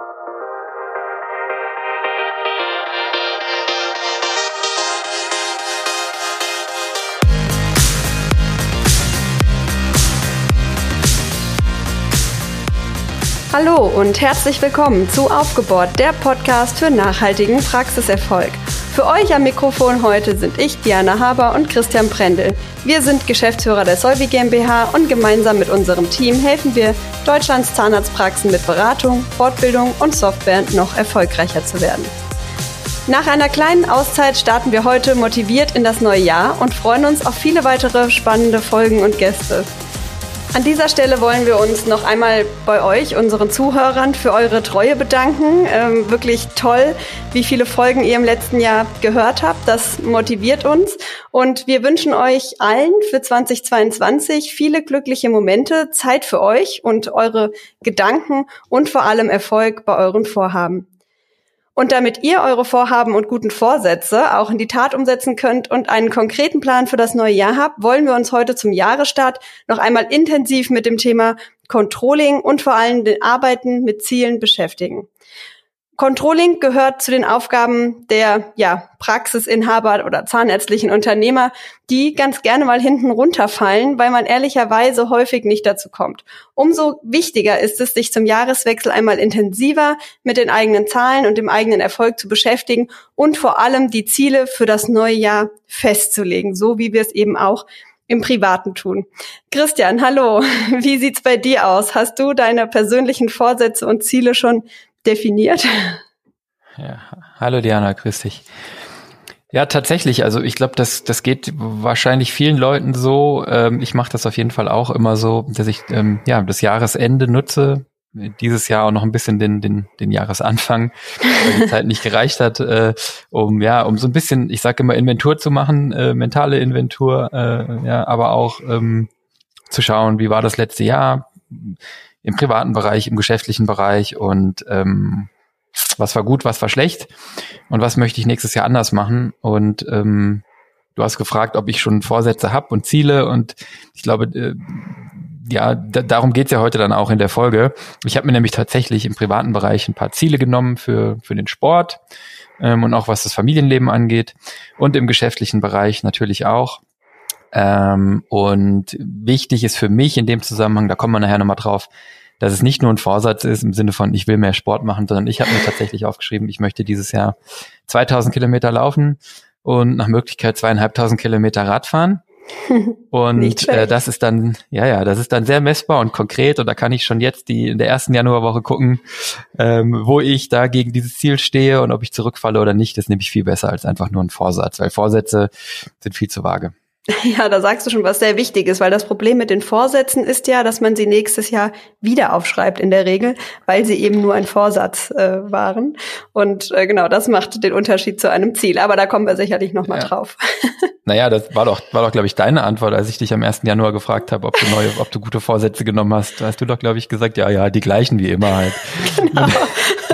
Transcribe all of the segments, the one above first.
Hallo und herzlich willkommen zu Aufgebohrt, der Podcast für nachhaltigen Praxiserfolg. Für euch am Mikrofon heute sind ich, Diana Haber und Christian Prendel. Wir sind Geschäftsführer der Solvi GmbH und gemeinsam mit unserem Team helfen wir Deutschlands Zahnarztpraxen mit Beratung, Fortbildung und Software noch erfolgreicher zu werden. Nach einer kleinen Auszeit starten wir heute motiviert in das neue Jahr und freuen uns auf viele weitere spannende Folgen und Gäste. An dieser Stelle wollen wir uns noch einmal bei euch, unseren Zuhörern, für eure Treue bedanken. Ähm, wirklich toll, wie viele Folgen ihr im letzten Jahr gehört habt. Das motiviert uns. Und wir wünschen euch allen für 2022 viele glückliche Momente, Zeit für euch und eure Gedanken und vor allem Erfolg bei euren Vorhaben. Und damit ihr eure Vorhaben und guten Vorsätze auch in die Tat umsetzen könnt und einen konkreten Plan für das neue Jahr habt, wollen wir uns heute zum Jahresstart noch einmal intensiv mit dem Thema Controlling und vor allem den Arbeiten mit Zielen beschäftigen. Controlling gehört zu den Aufgaben der ja, Praxisinhaber oder zahnärztlichen Unternehmer, die ganz gerne mal hinten runterfallen, weil man ehrlicherweise häufig nicht dazu kommt. Umso wichtiger ist es, sich zum Jahreswechsel einmal intensiver mit den eigenen Zahlen und dem eigenen Erfolg zu beschäftigen und vor allem die Ziele für das neue Jahr festzulegen, so wie wir es eben auch im Privaten tun. Christian, hallo. Wie sieht's bei dir aus? Hast du deine persönlichen Vorsätze und Ziele schon definiert. Ja, hallo Diana, grüß dich. Ja, tatsächlich. Also ich glaube, das, das geht wahrscheinlich vielen Leuten so. Ähm, ich mache das auf jeden Fall auch immer so, dass ich ähm, ja das Jahresende nutze. Dieses Jahr auch noch ein bisschen den, den, den Jahresanfang, weil die Zeit nicht gereicht hat, äh, um ja, um so ein bisschen, ich sage immer, Inventur zu machen, äh, mentale Inventur, äh, ja, aber auch ähm, zu schauen, wie war das letzte Jahr, im privaten Bereich, im geschäftlichen Bereich und ähm, was war gut, was war schlecht und was möchte ich nächstes Jahr anders machen. Und ähm, du hast gefragt, ob ich schon Vorsätze habe und Ziele und ich glaube, äh, ja, darum geht's ja heute dann auch in der Folge. Ich habe mir nämlich tatsächlich im privaten Bereich ein paar Ziele genommen für, für den Sport ähm, und auch was das Familienleben angeht und im geschäftlichen Bereich natürlich auch. Ähm, und wichtig ist für mich in dem Zusammenhang, da kommen wir nachher nochmal drauf, dass es nicht nur ein Vorsatz ist im Sinne von, ich will mehr Sport machen, sondern ich habe mir tatsächlich aufgeschrieben, ich möchte dieses Jahr 2000 Kilometer laufen und nach Möglichkeit zweieinhalbtausend Kilometer Radfahren. Und äh, das ist dann, ja, ja, das ist dann sehr messbar und konkret und da kann ich schon jetzt die in der ersten Januarwoche gucken, ähm, wo ich da gegen dieses Ziel stehe und ob ich zurückfalle oder nicht, das ist nämlich viel besser als einfach nur ein Vorsatz, weil Vorsätze sind viel zu vage. Ja, da sagst du schon was sehr wichtig ist, weil das Problem mit den Vorsätzen ist ja, dass man sie nächstes Jahr wieder aufschreibt in der Regel, weil sie eben nur ein Vorsatz äh, waren. Und äh, genau, das macht den Unterschied zu einem Ziel. Aber da kommen wir sicherlich noch mal ja. drauf. Naja, das war doch, war doch, glaube ich, deine Antwort, als ich dich am 1. Januar gefragt habe, ob du neue, ob du gute Vorsätze genommen hast. Da hast du doch, glaube ich, gesagt, ja, ja, die gleichen wie immer halt. Genau.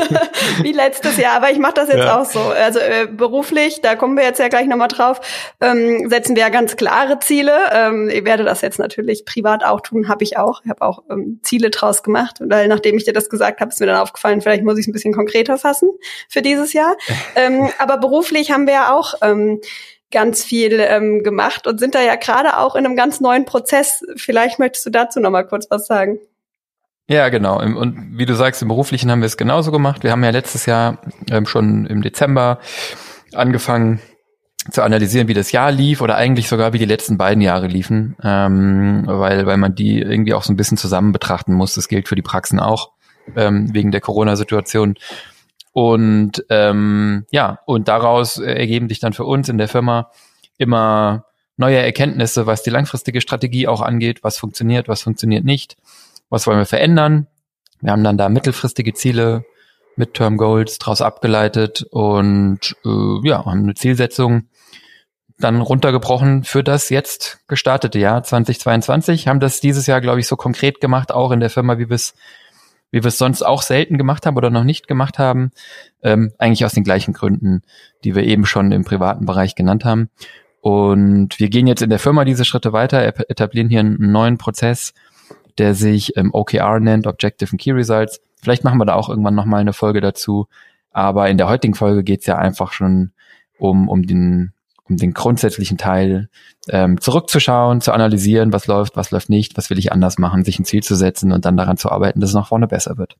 wie letztes Jahr. Aber ich mache das jetzt ja. auch so. Also äh, beruflich, da kommen wir jetzt ja gleich nochmal drauf, ähm, setzen wir ja ganz klare Ziele. Ähm, ich werde das jetzt natürlich privat auch tun, habe ich auch. Ich habe auch ähm, Ziele draus gemacht, weil nachdem ich dir das gesagt habe, ist mir dann aufgefallen, vielleicht muss ich es ein bisschen konkreter fassen für dieses Jahr. ähm, aber beruflich haben wir ja auch ähm, ganz viel ähm, gemacht und sind da ja gerade auch in einem ganz neuen Prozess. Vielleicht möchtest du dazu noch mal kurz was sagen. Ja, genau. Und wie du sagst, im Beruflichen haben wir es genauso gemacht. Wir haben ja letztes Jahr ähm, schon im Dezember angefangen zu analysieren, wie das Jahr lief oder eigentlich sogar wie die letzten beiden Jahre liefen, ähm, weil, weil man die irgendwie auch so ein bisschen zusammen betrachten muss. Das gilt für die Praxen auch ähm, wegen der Corona-Situation. Und ähm, ja, und daraus ergeben sich dann für uns in der Firma immer neue Erkenntnisse, was die langfristige Strategie auch angeht, was funktioniert, was funktioniert nicht was wollen wir verändern. Wir haben dann da mittelfristige Ziele, Midterm Goals daraus abgeleitet und äh, ja, haben eine Zielsetzung dann runtergebrochen für das jetzt gestartete Jahr 2022, haben das dieses Jahr, glaube ich, so konkret gemacht, auch in der Firma, wie wir es wie wir es sonst auch selten gemacht haben oder noch nicht gemacht haben, ähm, eigentlich aus den gleichen Gründen, die wir eben schon im privaten Bereich genannt haben. Und wir gehen jetzt in der Firma diese Schritte weiter, etablieren hier einen neuen Prozess, der sich ähm, OKR nennt, Objective and Key Results, Vielleicht machen wir da auch irgendwann nochmal eine Folge dazu. Aber in der heutigen Folge geht's ja einfach schon um, um den um den grundsätzlichen Teil ähm, zurückzuschauen, zu analysieren, was läuft, was läuft nicht, was will ich anders machen, sich ein Ziel zu setzen und dann daran zu arbeiten, dass es nach vorne besser wird.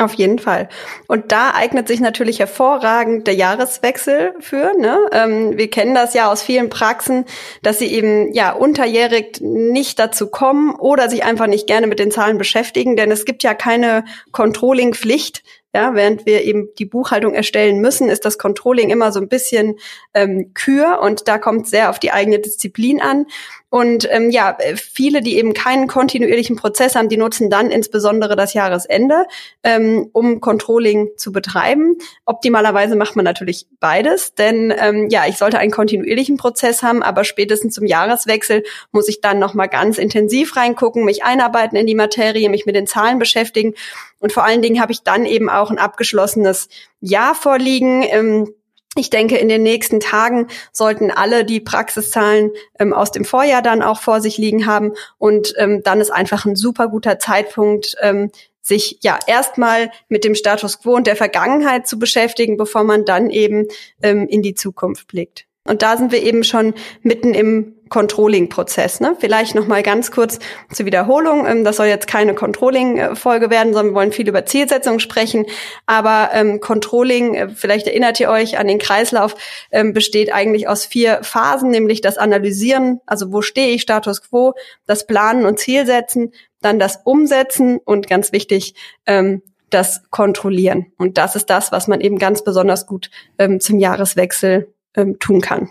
Auf jeden Fall. Und da eignet sich natürlich hervorragend der Jahreswechsel für. Ne? Ähm, wir kennen das ja aus vielen Praxen, dass sie eben ja unterjährig nicht dazu kommen oder sich einfach nicht gerne mit den Zahlen beschäftigen, denn es gibt ja keine Controlling-Pflicht. Ja, während wir eben die Buchhaltung erstellen müssen, ist das Controlling immer so ein bisschen ähm, kür und da kommt sehr auf die eigene Disziplin an. Und ähm, ja, viele, die eben keinen kontinuierlichen Prozess haben, die nutzen dann insbesondere das Jahresende, ähm, um Controlling zu betreiben. Optimalerweise macht man natürlich beides, denn ähm, ja, ich sollte einen kontinuierlichen Prozess haben, aber spätestens zum Jahreswechsel muss ich dann noch mal ganz intensiv reingucken, mich einarbeiten in die Materie, mich mit den Zahlen beschäftigen und vor allen Dingen habe ich dann eben auch ein abgeschlossenes Jahr vorliegen. Ähm, ich denke, in den nächsten Tagen sollten alle die Praxiszahlen ähm, aus dem Vorjahr dann auch vor sich liegen haben. Und ähm, dann ist einfach ein super guter Zeitpunkt, ähm, sich ja erstmal mit dem Status quo und der Vergangenheit zu beschäftigen, bevor man dann eben ähm, in die Zukunft blickt. Und da sind wir eben schon mitten im Controlling-Prozess. Ne? Vielleicht noch mal ganz kurz zur Wiederholung. Ähm, das soll jetzt keine Controlling-Folge werden, sondern wir wollen viel über Zielsetzung sprechen. Aber ähm, Controlling, äh, vielleicht erinnert ihr euch an den Kreislauf, ähm, besteht eigentlich aus vier Phasen, nämlich das Analysieren, also wo stehe ich, Status quo, das Planen und Zielsetzen, dann das Umsetzen und ganz wichtig, ähm, das Kontrollieren. Und das ist das, was man eben ganz besonders gut ähm, zum Jahreswechsel ähm, tun kann.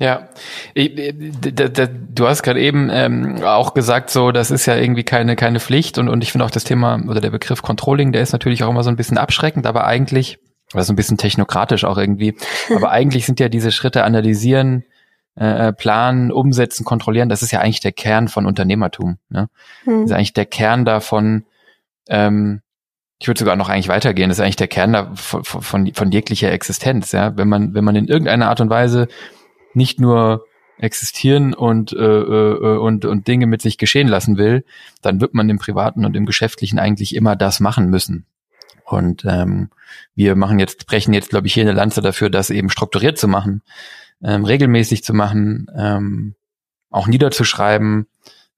Ja, du hast gerade eben ähm, auch gesagt, so das ist ja irgendwie keine keine Pflicht und und ich finde auch das Thema oder der Begriff Controlling, der ist natürlich auch immer so ein bisschen abschreckend, aber eigentlich oder so ein bisschen technokratisch auch irgendwie, aber eigentlich sind ja diese Schritte analysieren, äh, äh, planen, umsetzen, kontrollieren, das ist ja eigentlich der Kern von Unternehmertum. Ne? Hm. Das ist eigentlich der Kern davon. Ähm, ich würde sogar noch eigentlich weitergehen. Das ist eigentlich der Kern da von, von, von jeglicher Existenz. Ja, wenn man wenn man in irgendeiner Art und Weise nicht nur existieren und, äh, äh, und, und Dinge mit sich geschehen lassen will, dann wird man im Privaten und im Geschäftlichen eigentlich immer das machen müssen. Und ähm, wir machen jetzt, brechen jetzt, glaube ich, hier eine Lanze dafür, das eben strukturiert zu machen, ähm, regelmäßig zu machen, ähm, auch niederzuschreiben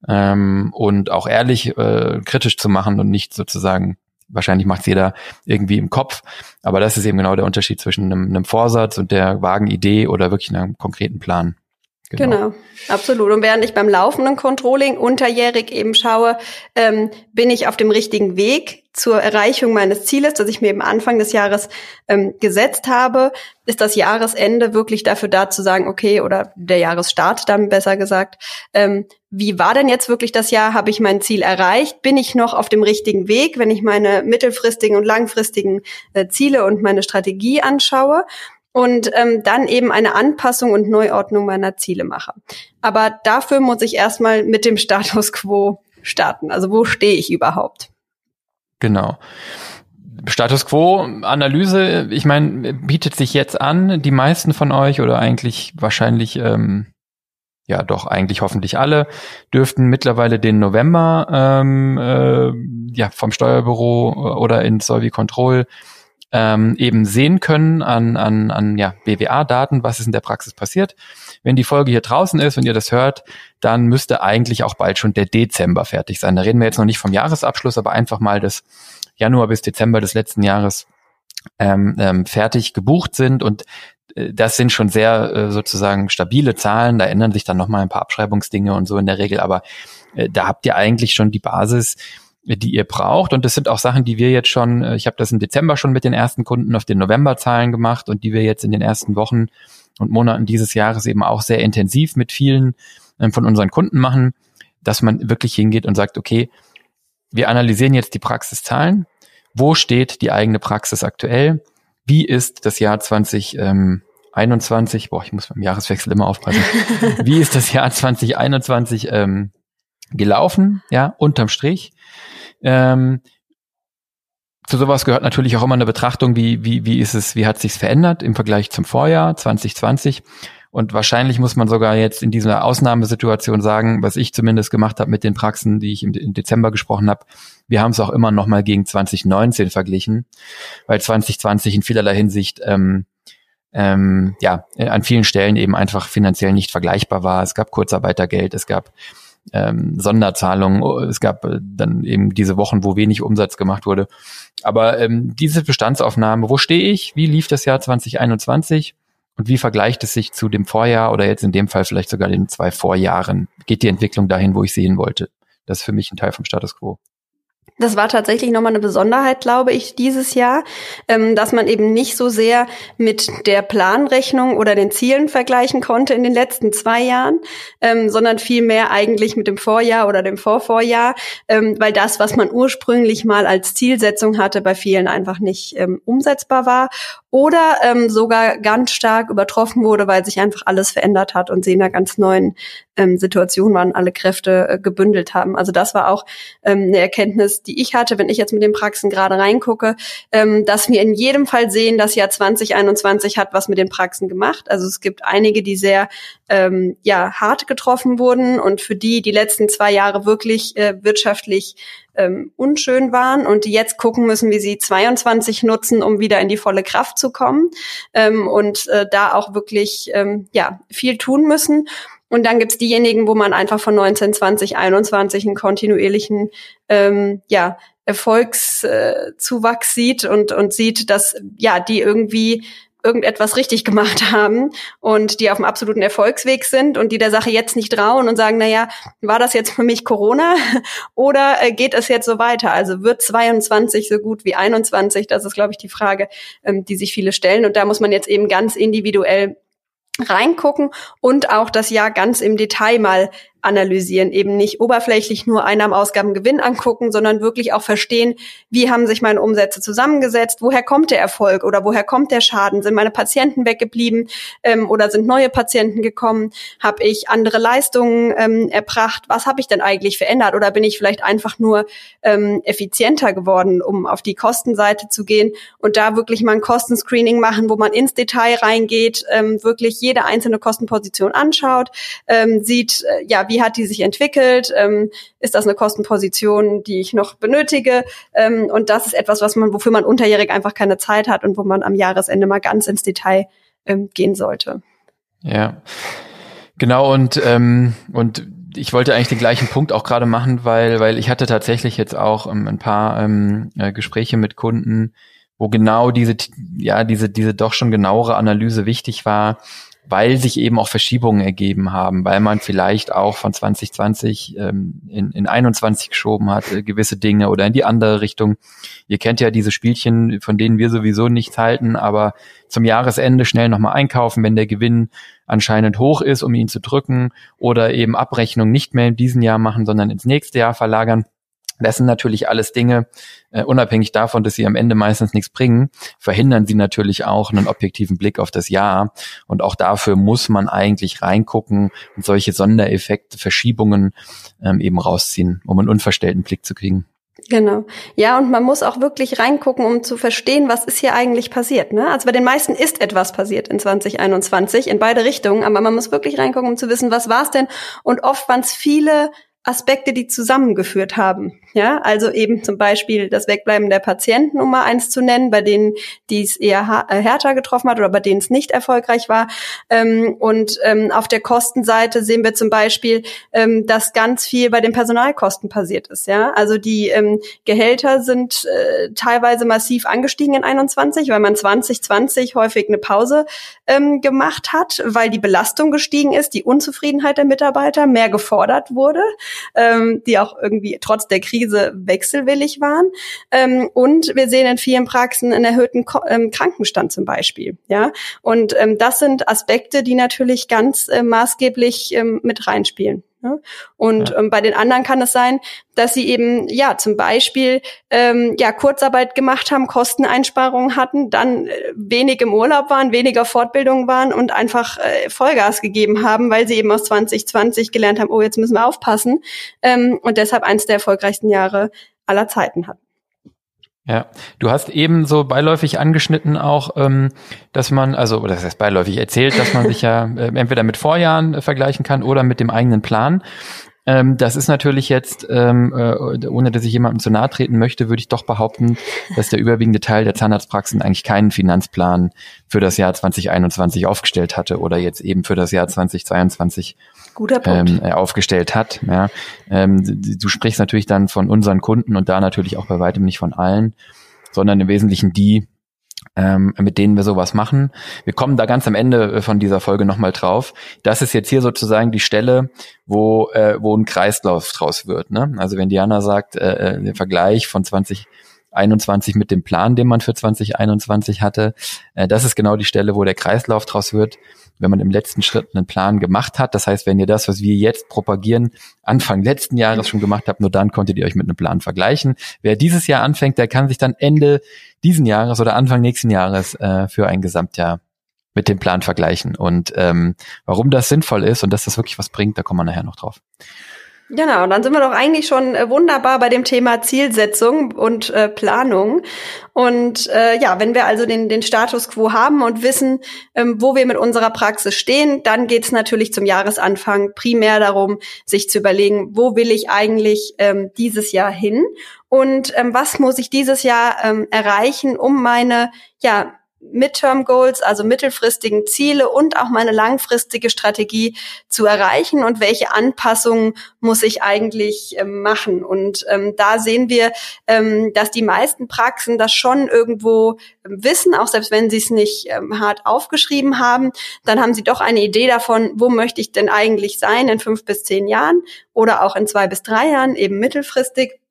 ähm, und auch ehrlich äh, kritisch zu machen und nicht sozusagen wahrscheinlich macht jeder irgendwie im Kopf. Aber das ist eben genau der Unterschied zwischen einem, einem Vorsatz und der vagen Idee oder wirklich einem konkreten Plan. Genau. genau. absolut. Und während ich beim laufenden Controlling unterjährig eben schaue, ähm, bin ich auf dem richtigen Weg zur Erreichung meines Zieles, das ich mir eben Anfang des Jahres ähm, gesetzt habe, ist das Jahresende wirklich dafür da zu sagen, okay, oder der Jahresstart dann besser gesagt, ähm, wie war denn jetzt wirklich das Jahr? Habe ich mein Ziel erreicht? Bin ich noch auf dem richtigen Weg, wenn ich meine mittelfristigen und langfristigen äh, Ziele und meine Strategie anschaue? Und ähm, dann eben eine Anpassung und Neuordnung meiner Ziele mache. Aber dafür muss ich erstmal mit dem Status quo starten. Also wo stehe ich überhaupt? Genau. Status quo Analyse, ich meine, bietet sich jetzt an. Die meisten von euch oder eigentlich wahrscheinlich ähm, ja doch eigentlich hoffentlich alle dürften mittlerweile den November ähm, äh, ja vom Steuerbüro oder in Solvi Control ähm, eben sehen können an, an, an ja, BWA-Daten, was ist in der Praxis passiert. Wenn die Folge hier draußen ist und ihr das hört, dann müsste eigentlich auch bald schon der Dezember fertig sein. Da reden wir jetzt noch nicht vom Jahresabschluss, aber einfach mal das Januar bis Dezember des letzten Jahres ähm, ähm, fertig gebucht sind und äh, das sind schon sehr äh, sozusagen stabile Zahlen. Da ändern sich dann nochmal ein paar Abschreibungsdinge und so in der Regel, aber äh, da habt ihr eigentlich schon die Basis, die ihr braucht. Und das sind auch Sachen, die wir jetzt schon, äh, ich habe das im Dezember schon mit den ersten Kunden auf den Novemberzahlen gemacht und die wir jetzt in den ersten Wochen und Monaten dieses Jahres eben auch sehr intensiv mit vielen ähm, von unseren Kunden machen, dass man wirklich hingeht und sagt, okay, wir analysieren jetzt die Praxiszahlen. Wo steht die eigene Praxis aktuell? Wie ist das Jahr 2021? Boah, ich muss beim Jahreswechsel immer aufpassen. Wie ist das Jahr 2021 ähm, gelaufen? Ja, unterm Strich. Ähm, zu sowas gehört natürlich auch immer eine Betrachtung, wie, wie, wie ist es, wie hat sich's verändert im Vergleich zum Vorjahr 2020. Und wahrscheinlich muss man sogar jetzt in dieser Ausnahmesituation sagen, was ich zumindest gemacht habe mit den Praxen, die ich im, im Dezember gesprochen habe, wir haben es auch immer noch mal gegen 2019 verglichen, weil 2020 in vielerlei Hinsicht ähm, ähm, ja an vielen Stellen eben einfach finanziell nicht vergleichbar war. Es gab Kurzarbeitergeld, es gab ähm, Sonderzahlungen, es gab äh, dann eben diese Wochen, wo wenig Umsatz gemacht wurde. Aber ähm, diese Bestandsaufnahme, wo stehe ich? Wie lief das Jahr 2021? Und wie vergleicht es sich zu dem Vorjahr oder jetzt in dem Fall vielleicht sogar den zwei Vorjahren? Geht die Entwicklung dahin, wo ich sehen wollte? Das ist für mich ein Teil vom Status quo. Das war tatsächlich nochmal eine Besonderheit, glaube ich, dieses Jahr, ähm, dass man eben nicht so sehr mit der Planrechnung oder den Zielen vergleichen konnte in den letzten zwei Jahren, ähm, sondern vielmehr eigentlich mit dem Vorjahr oder dem Vorvorjahr, ähm, weil das, was man ursprünglich mal als Zielsetzung hatte, bei vielen einfach nicht umsetzbar war oder sogar ganz stark übertroffen wurde, weil sich einfach alles verändert hat und sie in einer ganz neuen Situation waren, alle Kräfte äh, gebündelt haben. Also das war auch eine Erkenntnis, die ich hatte, wenn ich jetzt mit den Praxen gerade reingucke, ähm, dass wir in jedem Fall sehen, das Jahr 2021 hat was mit den Praxen gemacht. Also es gibt einige, die sehr ähm, ja hart getroffen wurden und für die die letzten zwei Jahre wirklich äh, wirtschaftlich ähm, unschön waren und die jetzt gucken müssen, wie sie 22 nutzen, um wieder in die volle Kraft zu kommen ähm, und äh, da auch wirklich ähm, ja viel tun müssen. Und dann gibt's diejenigen, wo man einfach von 19, 20, 21 einen kontinuierlichen ähm, ja, Erfolgszuwachs äh, sieht und, und sieht, dass ja die irgendwie irgendetwas richtig gemacht haben und die auf dem absoluten Erfolgsweg sind und die der Sache jetzt nicht trauen und sagen, na ja, war das jetzt für mich Corona oder äh, geht es jetzt so weiter? Also wird 22 so gut wie 21? Das ist, glaube ich, die Frage, ähm, die sich viele stellen. Und da muss man jetzt eben ganz individuell reingucken und auch das Jahr ganz im Detail mal analysieren, eben nicht oberflächlich nur Einnahmen, Ausgaben, Gewinn angucken, sondern wirklich auch verstehen, wie haben sich meine Umsätze zusammengesetzt, woher kommt der Erfolg oder woher kommt der Schaden, sind meine Patienten weggeblieben ähm, oder sind neue Patienten gekommen, habe ich andere Leistungen ähm, erbracht, was habe ich denn eigentlich verändert? Oder bin ich vielleicht einfach nur ähm, effizienter geworden, um auf die Kostenseite zu gehen und da wirklich mal ein Kostenscreening machen, wo man ins Detail reingeht, ähm, wirklich jede einzelne Kostenposition anschaut, ähm, sieht, äh, ja, wie hat die sich entwickelt? Ähm, ist das eine Kostenposition, die ich noch benötige? Ähm, und das ist etwas, was man, wofür man unterjährig einfach keine Zeit hat und wo man am Jahresende mal ganz ins Detail ähm, gehen sollte. Ja, genau und ähm, und ich wollte eigentlich den gleichen Punkt auch gerade machen, weil weil ich hatte tatsächlich jetzt auch ähm, ein paar ähm, äh, Gespräche mit Kunden, wo genau diese ja diese diese doch schon genauere Analyse wichtig war weil sich eben auch Verschiebungen ergeben haben, weil man vielleicht auch von 2020 ähm, in, in 21 geschoben hat, äh, gewisse Dinge oder in die andere Richtung. Ihr kennt ja diese Spielchen, von denen wir sowieso nichts halten, aber zum Jahresende schnell nochmal einkaufen, wenn der Gewinn anscheinend hoch ist, um ihn zu drücken oder eben Abrechnung nicht mehr in diesem Jahr machen, sondern ins nächste Jahr verlagern. Das sind natürlich alles Dinge, äh, unabhängig davon, dass sie am Ende meistens nichts bringen, verhindern sie natürlich auch einen objektiven Blick auf das Jahr. Und auch dafür muss man eigentlich reingucken und solche Sondereffekte, Verschiebungen ähm, eben rausziehen, um einen unverstellten Blick zu kriegen. Genau. Ja, und man muss auch wirklich reingucken, um zu verstehen, was ist hier eigentlich passiert. Ne? Also bei den meisten ist etwas passiert in 2021 in beide Richtungen, aber man muss wirklich reingucken, um zu wissen, was war es denn. Und oft waren es viele Aspekte, die zusammengeführt haben. Ja, also eben zum Beispiel das Wegbleiben der Patienten, um mal eins zu nennen, bei denen, die es eher äh, härter getroffen hat oder bei denen es nicht erfolgreich war. Ähm, und ähm, auf der Kostenseite sehen wir zum Beispiel, ähm, dass ganz viel bei den Personalkosten passiert ist. Ja, also die ähm, Gehälter sind äh, teilweise massiv angestiegen in 21, weil man 2020 häufig eine Pause ähm, gemacht hat, weil die Belastung gestiegen ist, die Unzufriedenheit der Mitarbeiter mehr gefordert wurde ähm, die auch irgendwie trotz der Krise wechselwillig waren. Ähm, und wir sehen in vielen Praxen einen erhöhten Ko ähm, Krankenstand zum Beispiel. Ja, und ähm, das sind Aspekte, die natürlich ganz äh, maßgeblich ähm, mit reinspielen. Ne? Und ja. ähm, bei den anderen kann es sein, dass sie eben ja zum Beispiel ähm, ja Kurzarbeit gemacht haben, Kosteneinsparungen hatten, dann äh, wenig im Urlaub waren, weniger Fortbildung waren und einfach äh, Vollgas gegeben haben, weil sie eben aus 2020 gelernt haben, oh jetzt müssen wir aufpassen ähm, und deshalb eines der erfolgreichsten Jahre aller Zeiten hatten. Ja, du hast eben so beiläufig angeschnitten auch, ähm, dass man, also, oder das heißt beiläufig erzählt, dass man sich ja äh, entweder mit Vorjahren äh, vergleichen kann oder mit dem eigenen Plan. Ähm, das ist natürlich jetzt, ähm, äh, ohne dass ich jemandem zu nahe treten möchte, würde ich doch behaupten, dass der überwiegende Teil der Zahnarztpraxen eigentlich keinen Finanzplan für das Jahr 2021 aufgestellt hatte oder jetzt eben für das Jahr 2022 Guter Punkt. Ähm, äh, aufgestellt hat. Ja. Ähm, du sprichst natürlich dann von unseren Kunden und da natürlich auch bei weitem nicht von allen, sondern im Wesentlichen die, ähm, mit denen wir sowas machen. Wir kommen da ganz am Ende äh, von dieser Folge nochmal drauf. Das ist jetzt hier sozusagen die Stelle, wo, äh, wo ein Kreislauf draus wird. Ne? Also wenn Diana sagt, äh, äh der Vergleich von 2021 mit dem Plan, den man für 2021 hatte, äh, das ist genau die Stelle, wo der Kreislauf draus wird wenn man im letzten Schritt einen Plan gemacht hat. Das heißt, wenn ihr das, was wir jetzt propagieren, Anfang letzten Jahres schon gemacht habt, nur dann konntet ihr euch mit einem Plan vergleichen. Wer dieses Jahr anfängt, der kann sich dann Ende diesen Jahres oder Anfang nächsten Jahres äh, für ein Gesamtjahr mit dem Plan vergleichen. Und ähm, warum das sinnvoll ist und dass das wirklich was bringt, da kommen wir nachher noch drauf. Genau, dann sind wir doch eigentlich schon äh, wunderbar bei dem Thema Zielsetzung und äh, Planung. Und äh, ja, wenn wir also den, den Status quo haben und wissen, ähm, wo wir mit unserer Praxis stehen, dann geht es natürlich zum Jahresanfang primär darum, sich zu überlegen, wo will ich eigentlich ähm, dieses Jahr hin und ähm, was muss ich dieses Jahr ähm, erreichen, um meine ja Midterm Goals, also mittelfristigen Ziele und auch meine langfristige Strategie zu erreichen und welche Anpassungen muss ich eigentlich äh, machen. Und ähm, da sehen wir, ähm, dass die meisten Praxen das schon irgendwo ähm, wissen, auch selbst wenn sie es nicht ähm, hart aufgeschrieben haben, dann haben sie doch eine Idee davon, wo möchte ich denn eigentlich sein in fünf bis zehn Jahren oder auch in zwei bis drei Jahren, eben mittelfristig.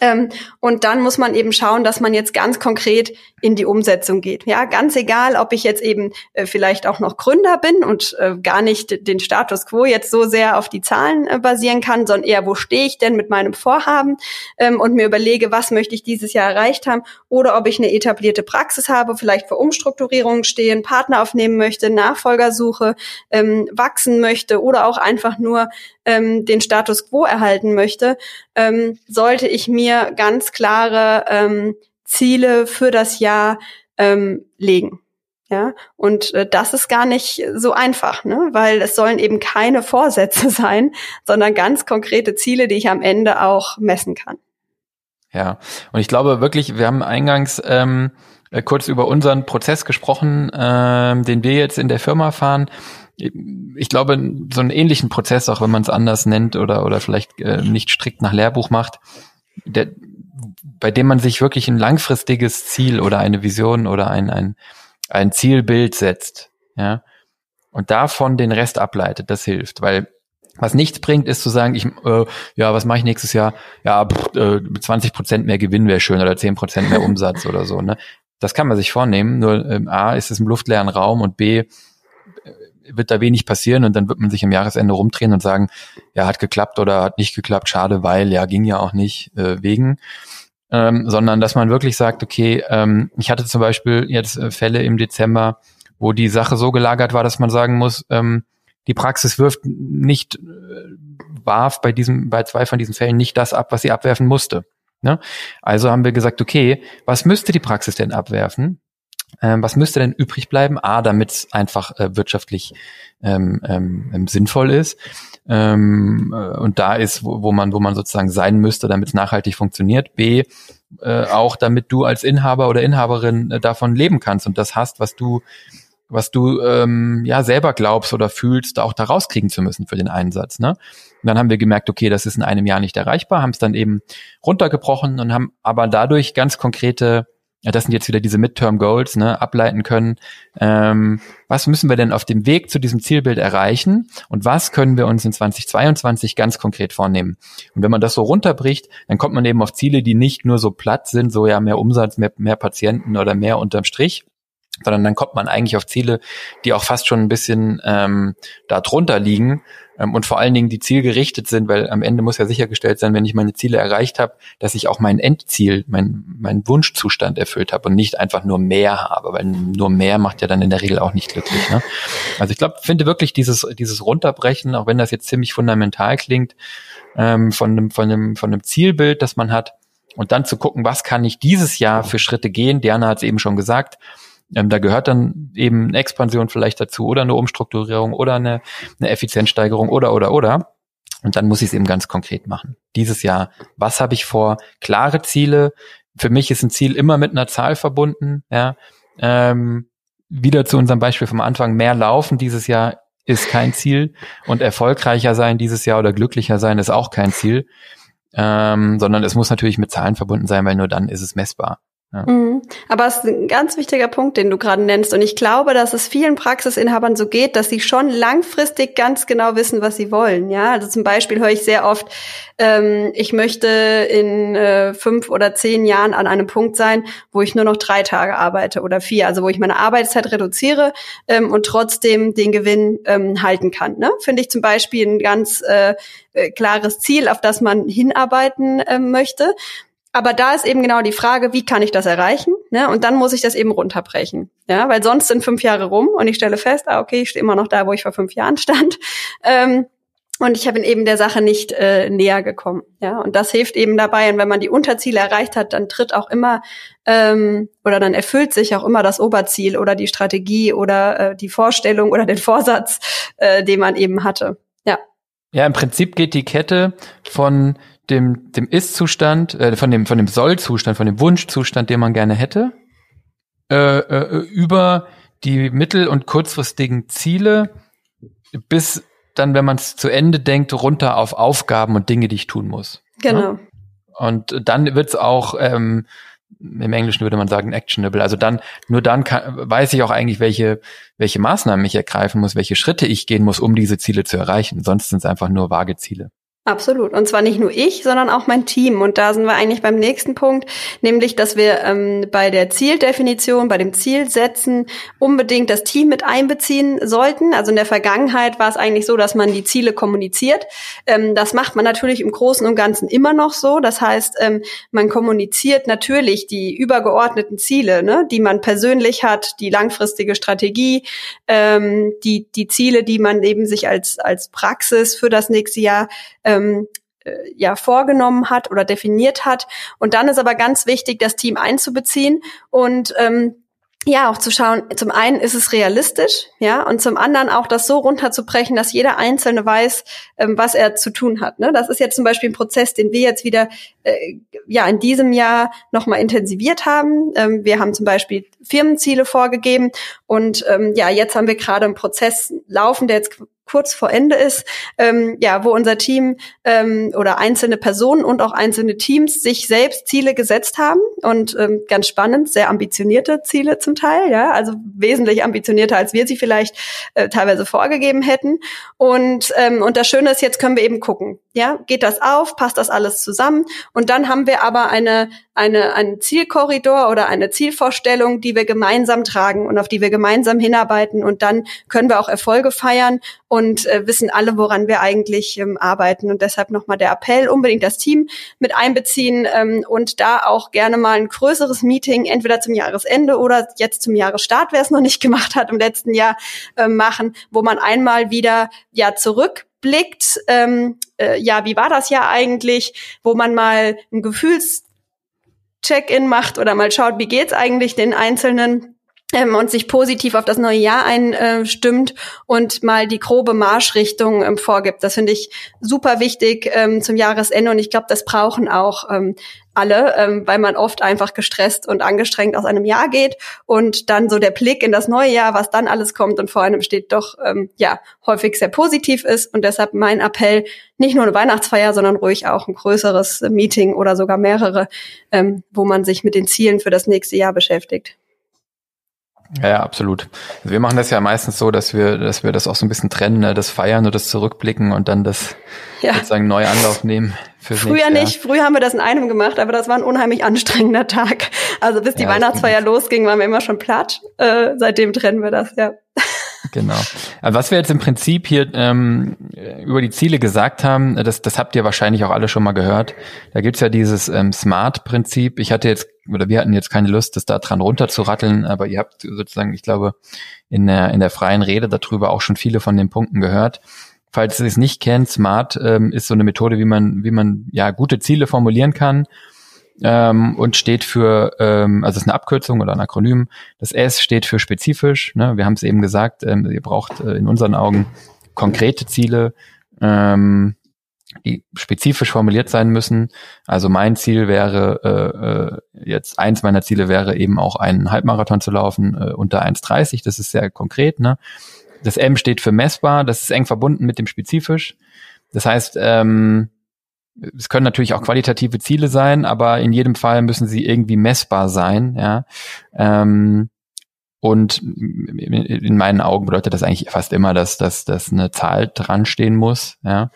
Ähm, und dann muss man eben schauen, dass man jetzt ganz konkret in die Umsetzung geht. Ja, ganz egal, ob ich jetzt eben äh, vielleicht auch noch Gründer bin und äh, gar nicht den Status quo jetzt so sehr auf die Zahlen äh, basieren kann, sondern eher, wo stehe ich denn mit meinem Vorhaben ähm, und mir überlege, was möchte ich dieses Jahr erreicht haben oder ob ich eine etablierte Praxis habe, vielleicht vor Umstrukturierungen stehen, Partner aufnehmen möchte, Nachfolger suche, ähm, wachsen möchte oder auch einfach nur ähm, den Status quo erhalten möchte, ähm, sollte ich mir ganz klare ähm, Ziele für das Jahr ähm, legen. Ja, und äh, das ist gar nicht so einfach, ne? weil es sollen eben keine Vorsätze sein, sondern ganz konkrete Ziele, die ich am Ende auch messen kann. Ja, und ich glaube wirklich, wir haben eingangs ähm, äh, kurz über unseren Prozess gesprochen, ähm, den wir jetzt in der Firma fahren. Ich glaube, so einen ähnlichen Prozess, auch wenn man es anders nennt oder, oder vielleicht äh, nicht strikt nach Lehrbuch macht, der, bei dem man sich wirklich ein langfristiges Ziel oder eine Vision oder ein, ein, ein Zielbild setzt, ja, und davon den Rest ableitet, das hilft, weil was nichts bringt, ist zu sagen, ich, äh, ja, was mache ich nächstes Jahr? Ja, pff, äh, 20 Prozent mehr Gewinn wäre schön oder 10 Prozent mehr Umsatz oder so. Ne? Das kann man sich vornehmen. Nur ähm, a ist es im luftleeren Raum und b wird da wenig passieren und dann wird man sich im Jahresende rumdrehen und sagen, ja, hat geklappt oder hat nicht geklappt, schade, weil, ja, ging ja auch nicht äh, wegen ähm, sondern dass man wirklich sagt, okay, ähm, ich hatte zum Beispiel jetzt äh, Fälle im Dezember, wo die Sache so gelagert war, dass man sagen muss, ähm, die Praxis wirft nicht, äh, warf bei diesem, bei zwei von diesen Fällen nicht das ab, was sie abwerfen musste. Ne? Also haben wir gesagt, okay, was müsste die Praxis denn abwerfen? Ähm, was müsste denn übrig bleiben? A, damit es einfach äh, wirtschaftlich ähm, ähm, sinnvoll ist ähm, äh, und da ist, wo, wo man, wo man sozusagen sein müsste, damit es nachhaltig funktioniert. B, äh, auch damit du als Inhaber oder Inhaberin äh, davon leben kannst und das hast, was du was du ähm, ja selber glaubst oder fühlst, auch da rauskriegen zu müssen für den Einsatz. Ne? Und dann haben wir gemerkt, okay, das ist in einem Jahr nicht erreichbar, haben es dann eben runtergebrochen und haben aber dadurch ganz konkrete ja, das sind jetzt wieder diese Midterm Goals, ne, ableiten können, ähm, was müssen wir denn auf dem Weg zu diesem Zielbild erreichen? Und was können wir uns in 2022 ganz konkret vornehmen. Und wenn man das so runterbricht, dann kommt man eben auf Ziele, die nicht nur so platt sind, so ja mehr Umsatz, mehr, mehr Patienten oder mehr unterm Strich, sondern dann kommt man eigentlich auf Ziele, die auch fast schon ein bisschen ähm, da drunter liegen ähm, und vor allen Dingen die zielgerichtet sind, weil am Ende muss ja sichergestellt sein, wenn ich meine Ziele erreicht habe, dass ich auch mein Endziel, mein, mein Wunschzustand erfüllt habe und nicht einfach nur mehr habe, weil nur mehr macht ja dann in der Regel auch nicht glücklich. Ne? Also ich glaube, finde wirklich dieses, dieses Runterbrechen, auch wenn das jetzt ziemlich fundamental klingt, ähm, von, einem, von, einem, von einem Zielbild, das man hat, und dann zu gucken, was kann ich dieses Jahr für Schritte gehen. Diana hat es eben schon gesagt, ähm, da gehört dann eben eine Expansion vielleicht dazu oder eine Umstrukturierung oder eine, eine Effizienzsteigerung oder oder oder. Und dann muss ich es eben ganz konkret machen. Dieses Jahr, was habe ich vor? Klare Ziele. Für mich ist ein Ziel immer mit einer Zahl verbunden. Ja. Ähm, wieder zu unserem Beispiel vom Anfang, mehr laufen dieses Jahr ist kein Ziel und erfolgreicher sein dieses Jahr oder glücklicher sein ist auch kein Ziel, ähm, sondern es muss natürlich mit Zahlen verbunden sein, weil nur dann ist es messbar. Ja. Mhm. Aber es ist ein ganz wichtiger Punkt, den du gerade nennst. Und ich glaube, dass es vielen Praxisinhabern so geht, dass sie schon langfristig ganz genau wissen, was sie wollen. Ja, also zum Beispiel höre ich sehr oft, ähm, ich möchte in äh, fünf oder zehn Jahren an einem Punkt sein, wo ich nur noch drei Tage arbeite oder vier, also wo ich meine Arbeitszeit reduziere ähm, und trotzdem den Gewinn ähm, halten kann. Ne? Finde ich zum Beispiel ein ganz äh, äh klares Ziel, auf das man hinarbeiten äh, möchte. Aber da ist eben genau die Frage, wie kann ich das erreichen? Ne? Und dann muss ich das eben runterbrechen. Ja, weil sonst sind fünf Jahre rum und ich stelle fest, ah, okay, ich stehe immer noch da, wo ich vor fünf Jahren stand. Ähm, und ich bin eben der Sache nicht äh, näher gekommen. Ja, und das hilft eben dabei. Und wenn man die Unterziele erreicht hat, dann tritt auch immer ähm, oder dann erfüllt sich auch immer das Oberziel oder die Strategie oder äh, die Vorstellung oder den Vorsatz, äh, den man eben hatte. Ja. Ja, im Prinzip geht die Kette von dem, dem Ist-Zustand, äh, von dem, von dem Soll-Zustand, von dem Wunschzustand, den man gerne hätte, äh, äh, über die mittel- und kurzfristigen Ziele bis dann, wenn man es zu Ende denkt, runter auf Aufgaben und Dinge, die ich tun muss. Genau. Ja? Und dann wird's auch, ähm, im Englischen würde man sagen, actionable. Also dann, nur dann kann, weiß ich auch eigentlich, welche, welche Maßnahmen ich ergreifen muss, welche Schritte ich gehen muss, um diese Ziele zu erreichen. Sonst sind es einfach nur vage Ziele. Absolut. Und zwar nicht nur ich, sondern auch mein Team. Und da sind wir eigentlich beim nächsten Punkt, nämlich, dass wir ähm, bei der Zieldefinition, bei dem Zielsetzen unbedingt das Team mit einbeziehen sollten. Also in der Vergangenheit war es eigentlich so, dass man die Ziele kommuniziert. Ähm, das macht man natürlich im Großen und Ganzen immer noch so. Das heißt, ähm, man kommuniziert natürlich die übergeordneten Ziele, ne, die man persönlich hat, die langfristige Strategie, ähm, die, die Ziele, die man eben sich als, als Praxis für das nächste Jahr ähm, äh, ja vorgenommen hat oder definiert hat. Und dann ist aber ganz wichtig, das Team einzubeziehen und ähm, ja, auch zu schauen, zum einen ist es realistisch, ja, und zum anderen auch das so runterzubrechen, dass jeder Einzelne weiß, ähm, was er zu tun hat. Ne? Das ist jetzt zum Beispiel ein Prozess, den wir jetzt wieder äh, ja in diesem Jahr nochmal intensiviert haben. Ähm, wir haben zum Beispiel Firmenziele vorgegeben und ähm, ja, jetzt haben wir gerade einen Prozess laufen, der jetzt kurz vor Ende ist, ähm, ja, wo unser Team ähm, oder einzelne Personen und auch einzelne Teams sich selbst Ziele gesetzt haben und ähm, ganz spannend, sehr ambitionierte Ziele zum Teil, ja, also wesentlich ambitionierter, als wir sie vielleicht äh, teilweise vorgegeben hätten. Und ähm, und das Schöne ist, jetzt können wir eben gucken, ja, geht das auf, passt das alles zusammen? Und dann haben wir aber eine eine einen Zielkorridor oder eine Zielvorstellung, die wir gemeinsam tragen und auf die wir gemeinsam hinarbeiten und dann können wir auch Erfolge feiern äh, wissen alle, woran wir eigentlich ähm, arbeiten. Und deshalb nochmal der Appell, unbedingt das Team mit einbeziehen ähm, und da auch gerne mal ein größeres Meeting, entweder zum Jahresende oder jetzt zum Jahresstart, wer es noch nicht gemacht hat, im letzten Jahr äh, machen, wo man einmal wieder ja zurückblickt, ähm, äh, ja, wie war das ja eigentlich, wo man mal ein Gefühls Check-in macht oder mal schaut, wie geht's eigentlich den Einzelnen ähm, und sich positiv auf das neue Jahr einstimmt und mal die grobe Marschrichtung ähm, vorgibt. Das finde ich super wichtig ähm, zum Jahresende und ich glaube, das brauchen auch ähm, alle, ähm, weil man oft einfach gestresst und angestrengt aus einem Jahr geht und dann so der Blick in das neue Jahr, was dann alles kommt und vor einem steht, doch ähm, ja häufig sehr positiv ist und deshalb mein Appell, nicht nur eine Weihnachtsfeier, sondern ruhig auch ein größeres Meeting oder sogar mehrere, wo man sich mit den Zielen für das nächste Jahr beschäftigt. Ja, ja, absolut. Also wir machen das ja meistens so, dass wir, dass wir das auch so ein bisschen trennen, ne? das Feiern und das Zurückblicken und dann das ja. sozusagen neu Anlauf nehmen. Früher nicht, früher haben wir das in einem gemacht, aber das war ein unheimlich anstrengender Tag. Also bis die ja, Weihnachtsfeier losging, waren wir immer schon platt. Äh, seitdem trennen wir das, ja. Genau. Also was wir jetzt im Prinzip hier ähm, über die Ziele gesagt haben, das, das habt ihr wahrscheinlich auch alle schon mal gehört. Da gibt's ja dieses ähm, Smart-Prinzip. Ich hatte jetzt, oder wir hatten jetzt keine Lust, das da dran runterzuratteln, aber ihr habt sozusagen, ich glaube, in der, in der freien Rede darüber auch schon viele von den Punkten gehört. Falls ihr es nicht kennt, Smart ähm, ist so eine Methode, wie man, wie man ja gute Ziele formulieren kann ähm, und steht für, ähm, also es ist eine Abkürzung oder ein Akronym. Das S steht für spezifisch. Ne? Wir haben es eben gesagt, ähm, ihr braucht äh, in unseren Augen konkrete Ziele. Ähm, die spezifisch formuliert sein müssen. Also mein Ziel wäre äh, äh, jetzt eins meiner Ziele wäre eben auch einen Halbmarathon zu laufen äh, unter 1,30. Das ist sehr konkret. Ne? Das M steht für messbar. Das ist eng verbunden mit dem spezifisch. Das heißt, ähm, es können natürlich auch qualitative Ziele sein, aber in jedem Fall müssen sie irgendwie messbar sein. Ja. Ähm, und in meinen Augen bedeutet das eigentlich fast immer, dass, dass, dass eine Zahl dran stehen muss. Ja.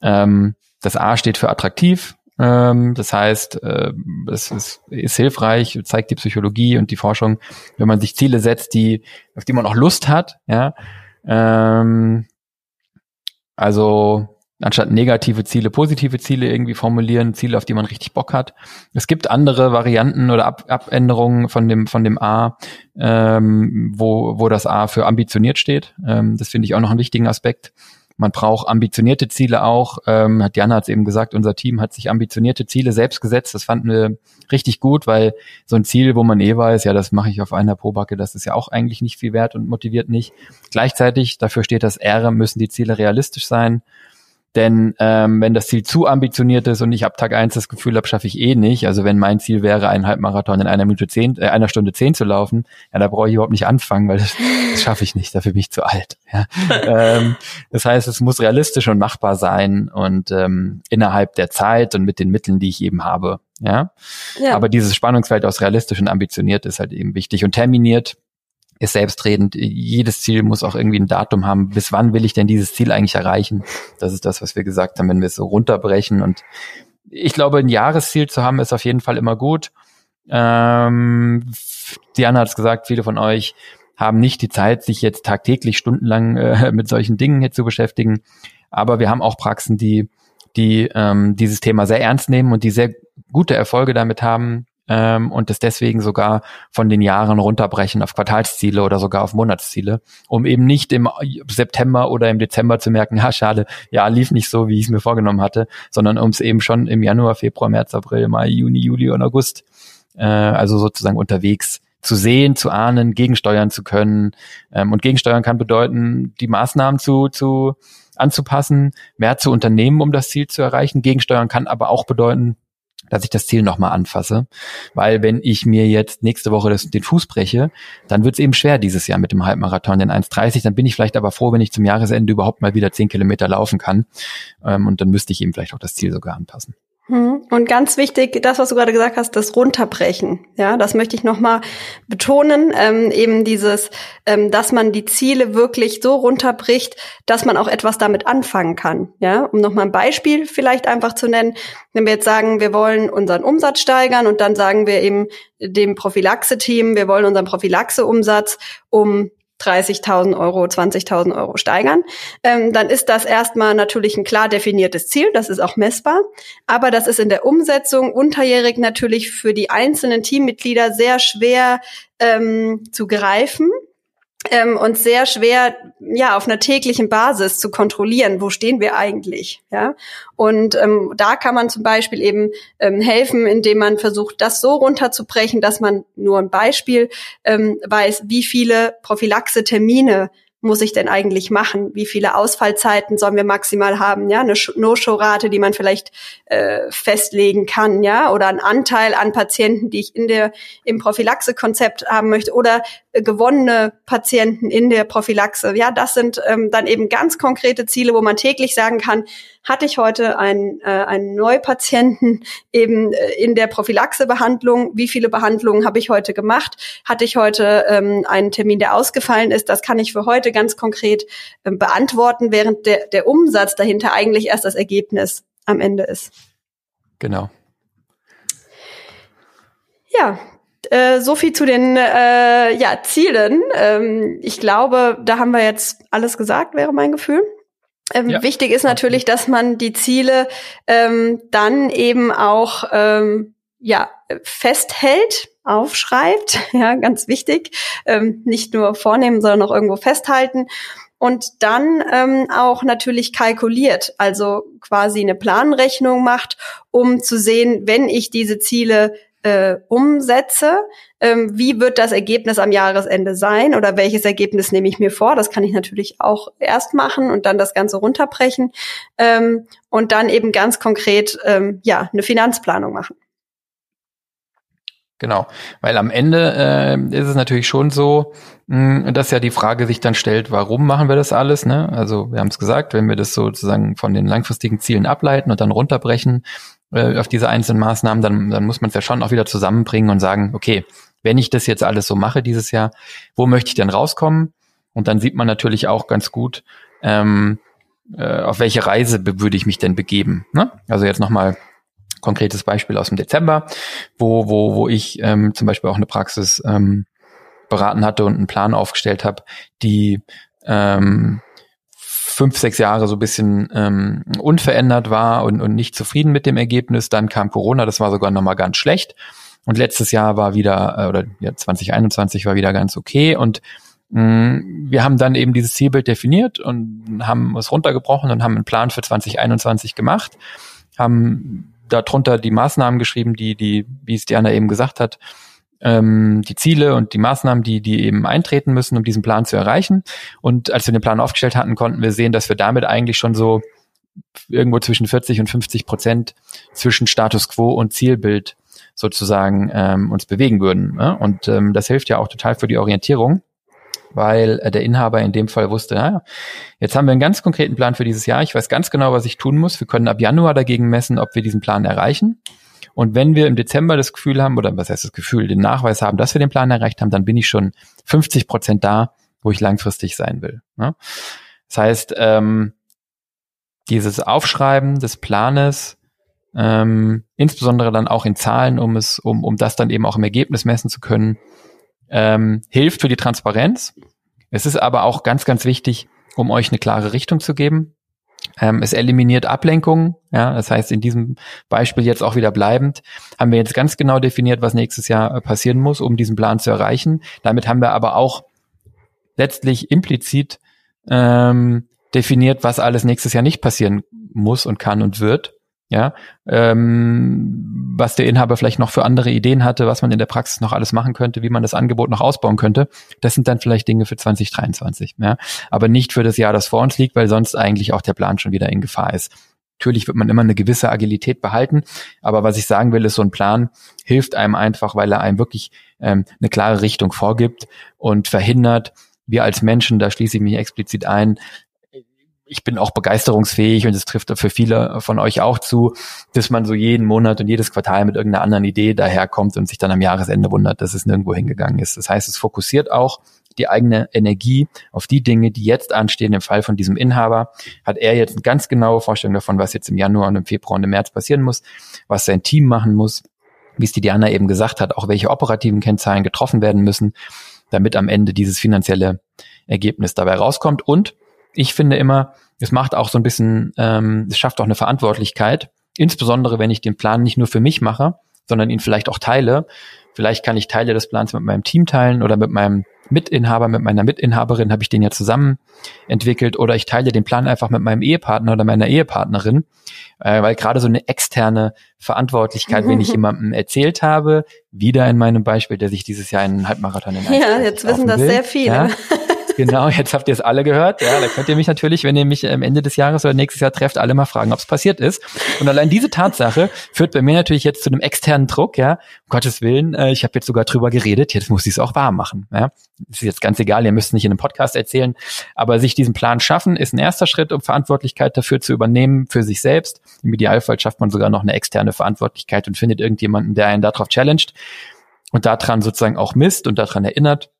Ähm, das A steht für attraktiv. Ähm, das heißt, äh, es ist, ist hilfreich, zeigt die Psychologie und die Forschung, wenn man sich Ziele setzt, die, auf die man auch Lust hat. Ja. Ähm, also anstatt negative Ziele positive Ziele irgendwie formulieren, Ziele, auf die man richtig Bock hat. Es gibt andere Varianten oder Ab Abänderungen von dem von dem A, ähm, wo wo das A für ambitioniert steht. Ähm, das finde ich auch noch einen wichtigen Aspekt. Man braucht ambitionierte Ziele auch. Ähm, Diana hat es eben gesagt, unser Team hat sich ambitionierte Ziele selbst gesetzt. Das fanden wir richtig gut, weil so ein Ziel, wo man eh weiß, ja, das mache ich auf einer Probacke, das ist ja auch eigentlich nicht viel wert und motiviert nicht. Gleichzeitig, dafür steht das R, müssen die Ziele realistisch sein. Denn ähm, wenn das Ziel zu ambitioniert ist und ich ab Tag eins das Gefühl habe, schaffe ich eh nicht, also wenn mein Ziel wäre, einen Halbmarathon in einer Minute zehn, äh, einer Stunde zehn zu laufen, ja, da brauche ich überhaupt nicht anfangen, weil das, das schaffe ich nicht, dafür bin ich zu alt. Ja. ähm, das heißt, es muss realistisch und machbar sein und ähm, innerhalb der Zeit und mit den Mitteln, die ich eben habe. Ja? ja. Aber dieses Spannungsfeld aus realistisch und ambitioniert ist halt eben wichtig und terminiert ist selbstredend. Jedes Ziel muss auch irgendwie ein Datum haben. Bis wann will ich denn dieses Ziel eigentlich erreichen? Das ist das, was wir gesagt haben, wenn wir es so runterbrechen. Und ich glaube, ein Jahresziel zu haben, ist auf jeden Fall immer gut. Ähm, Diana hat es gesagt, viele von euch haben nicht die Zeit, sich jetzt tagtäglich stundenlang äh, mit solchen Dingen hier zu beschäftigen. Aber wir haben auch Praxen, die, die ähm, dieses Thema sehr ernst nehmen und die sehr gute Erfolge damit haben, ähm, und es deswegen sogar von den Jahren runterbrechen auf Quartalsziele oder sogar auf Monatsziele, um eben nicht im September oder im Dezember zu merken, ja schade, ja lief nicht so, wie ich es mir vorgenommen hatte, sondern um es eben schon im Januar, Februar, März, April, Mai, Juni, Juli und August, äh, also sozusagen unterwegs zu sehen, zu ahnen, gegensteuern zu können. Ähm, und gegensteuern kann bedeuten, die Maßnahmen zu, zu anzupassen, mehr zu unternehmen, um das Ziel zu erreichen. Gegensteuern kann aber auch bedeuten, dass ich das Ziel nochmal anfasse. Weil wenn ich mir jetzt nächste Woche das, den Fuß breche, dann wird es eben schwer dieses Jahr mit dem Halbmarathon, den 1,30. Dann bin ich vielleicht aber froh, wenn ich zum Jahresende überhaupt mal wieder 10 Kilometer laufen kann. Ähm, und dann müsste ich eben vielleicht auch das Ziel sogar anpassen. Hm. Und ganz wichtig, das, was du gerade gesagt hast, das Runterbrechen. Ja, das möchte ich nochmal betonen. Ähm, eben dieses, ähm, dass man die Ziele wirklich so runterbricht, dass man auch etwas damit anfangen kann. Ja, um nochmal ein Beispiel vielleicht einfach zu nennen. Wenn wir jetzt sagen, wir wollen unseren Umsatz steigern und dann sagen wir eben dem Prophylaxe-Team, wir wollen unseren Prophylaxe-Umsatz um 30.000 Euro, 20.000 Euro steigern, ähm, dann ist das erstmal natürlich ein klar definiertes Ziel, das ist auch messbar, aber das ist in der Umsetzung unterjährig natürlich für die einzelnen Teammitglieder sehr schwer ähm, zu greifen ähm, und sehr schwer, ja, auf einer täglichen Basis zu kontrollieren, wo stehen wir eigentlich, ja. Und ähm, da kann man zum Beispiel eben ähm, helfen, indem man versucht, das so runterzubrechen, dass man nur ein Beispiel ähm, weiß, wie viele Prophylaxe-Termine muss ich denn eigentlich machen? Wie viele Ausfallzeiten sollen wir maximal haben? Ja, eine No-Show-Rate, die man vielleicht äh, festlegen kann, ja, oder ein Anteil an Patienten, die ich in der im Prophylaxe-Konzept haben möchte, oder äh, gewonnene Patienten in der Prophylaxe. Ja, das sind ähm, dann eben ganz konkrete Ziele, wo man täglich sagen kann, hatte ich heute einen, äh, einen Neupatienten eben äh, in der Prophylaxebehandlung. Wie viele Behandlungen habe ich heute gemacht? Hatte ich heute ähm, einen Termin, der ausgefallen ist? Das kann ich für heute ganz konkret äh, beantworten, während der, der Umsatz dahinter eigentlich erst das Ergebnis am Ende ist. Genau. Ja, äh, so viel zu den äh, ja, Zielen. Ähm, ich glaube, da haben wir jetzt alles gesagt, wäre mein Gefühl. Ähm, ja. Wichtig ist natürlich, dass man die Ziele ähm, dann eben auch ähm, ja festhält, aufschreibt, ja ganz wichtig, ähm, nicht nur vornehmen, sondern auch irgendwo festhalten und dann ähm, auch natürlich kalkuliert, also quasi eine Planrechnung macht, um zu sehen, wenn ich diese Ziele äh, umsetze, ähm, wie wird das Ergebnis am Jahresende sein oder welches Ergebnis nehme ich mir vor? Das kann ich natürlich auch erst machen und dann das Ganze runterbrechen ähm, und dann eben ganz konkret ähm, ja eine Finanzplanung machen. Genau, weil am Ende äh, ist es natürlich schon so, mh, dass ja die Frage sich dann stellt, warum machen wir das alles? Ne? Also wir haben es gesagt, wenn wir das sozusagen von den langfristigen Zielen ableiten und dann runterbrechen äh, auf diese einzelnen Maßnahmen, dann, dann muss man es ja schon auch wieder zusammenbringen und sagen, okay, wenn ich das jetzt alles so mache dieses Jahr, wo möchte ich denn rauskommen? Und dann sieht man natürlich auch ganz gut, ähm, äh, auf welche Reise würde ich mich denn begeben. Ne? Also jetzt nochmal konkretes Beispiel aus dem Dezember, wo, wo, wo ich ähm, zum Beispiel auch eine Praxis ähm, beraten hatte und einen Plan aufgestellt habe, die ähm, fünf, sechs Jahre so ein bisschen ähm, unverändert war und, und nicht zufrieden mit dem Ergebnis. Dann kam Corona, das war sogar nochmal ganz schlecht. Und letztes Jahr war wieder, äh, oder ja, 2021 war wieder ganz okay. Und mh, mm, wir haben dann eben dieses Zielbild definiert und haben es runtergebrochen und haben einen Plan für 2021 gemacht, haben darunter die Maßnahmen geschrieben, die, die, wie es Diana eben gesagt hat, ähm, die Ziele und die Maßnahmen, die, die eben eintreten müssen, um diesen Plan zu erreichen. Und als wir den Plan aufgestellt hatten, konnten wir sehen, dass wir damit eigentlich schon so irgendwo zwischen 40 und 50 Prozent zwischen Status quo und Zielbild sozusagen ähm, uns bewegen würden. Ne? Und ähm, das hilft ja auch total für die Orientierung weil äh, der Inhaber in dem Fall wusste, naja, jetzt haben wir einen ganz konkreten Plan für dieses Jahr. Ich weiß ganz genau, was ich tun muss. Wir können ab Januar dagegen messen, ob wir diesen Plan erreichen. Und wenn wir im Dezember das Gefühl haben, oder was heißt das Gefühl, den Nachweis haben, dass wir den Plan erreicht haben, dann bin ich schon 50 Prozent da, wo ich langfristig sein will. Ne? Das heißt, ähm, dieses Aufschreiben des Planes, ähm, insbesondere dann auch in Zahlen, um es, um, um das dann eben auch im Ergebnis messen zu können, ähm, hilft für die Transparenz. Es ist aber auch ganz, ganz wichtig, um euch eine klare Richtung zu geben. Ähm, es eliminiert Ablenkungen. Ja, das heißt, in diesem Beispiel jetzt auch wieder bleibend, haben wir jetzt ganz genau definiert, was nächstes Jahr äh, passieren muss, um diesen Plan zu erreichen. Damit haben wir aber auch letztlich implizit ähm, definiert, was alles nächstes Jahr nicht passieren muss und kann und wird ja, ähm, was der Inhaber vielleicht noch für andere Ideen hatte, was man in der Praxis noch alles machen könnte, wie man das Angebot noch ausbauen könnte, das sind dann vielleicht Dinge für 2023, ja, aber nicht für das Jahr, das vor uns liegt, weil sonst eigentlich auch der Plan schon wieder in Gefahr ist. Natürlich wird man immer eine gewisse Agilität behalten, aber was ich sagen will, ist, so ein Plan hilft einem einfach, weil er einem wirklich ähm, eine klare Richtung vorgibt und verhindert, wir als Menschen, da schließe ich mich explizit ein, ich bin auch begeisterungsfähig und es trifft für viele von euch auch zu, dass man so jeden Monat und jedes Quartal mit irgendeiner anderen Idee daherkommt und sich dann am Jahresende wundert, dass es nirgendwo hingegangen ist. Das heißt, es fokussiert auch die eigene Energie auf die Dinge, die jetzt anstehen. Im Fall von diesem Inhaber hat er jetzt eine ganz genaue Vorstellung davon, was jetzt im Januar und im Februar und im März passieren muss, was sein Team machen muss, wie es die Diana eben gesagt hat, auch welche operativen Kennzahlen getroffen werden müssen, damit am Ende dieses finanzielle Ergebnis dabei rauskommt und ich finde immer, es macht auch so ein bisschen, ähm, es schafft auch eine Verantwortlichkeit, insbesondere wenn ich den Plan nicht nur für mich mache, sondern ihn vielleicht auch teile. Vielleicht kann ich Teile des Plans mit meinem Team teilen oder mit meinem Mitinhaber, mit meiner Mitinhaberin habe ich den ja zusammen entwickelt oder ich teile den Plan einfach mit meinem Ehepartner oder meiner Ehepartnerin, äh, weil gerade so eine externe Verantwortlichkeit, wenn ich jemandem erzählt habe, wieder in meinem Beispiel, der sich dieses Jahr einen Halbmarathon in Ja, jetzt wissen das will, sehr viele. Ja, Genau, jetzt habt ihr es alle gehört. Ja, da könnt ihr mich natürlich, wenn ihr mich am Ende des Jahres oder nächstes Jahr trefft, alle mal fragen, ob es passiert ist. Und allein diese Tatsache führt bei mir natürlich jetzt zu einem externen Druck. Ja, um Gottes Willen, äh, ich habe jetzt sogar drüber geredet. Jetzt muss ich es auch wahr machen. Ja, ist jetzt ganz egal. Ihr müsst nicht in einem Podcast erzählen, aber sich diesen Plan schaffen ist ein erster Schritt, um Verantwortlichkeit dafür zu übernehmen für sich selbst. Im Idealfall schafft man sogar noch eine externe Verantwortlichkeit und findet irgendjemanden, der einen darauf challenged und daran sozusagen auch misst und daran erinnert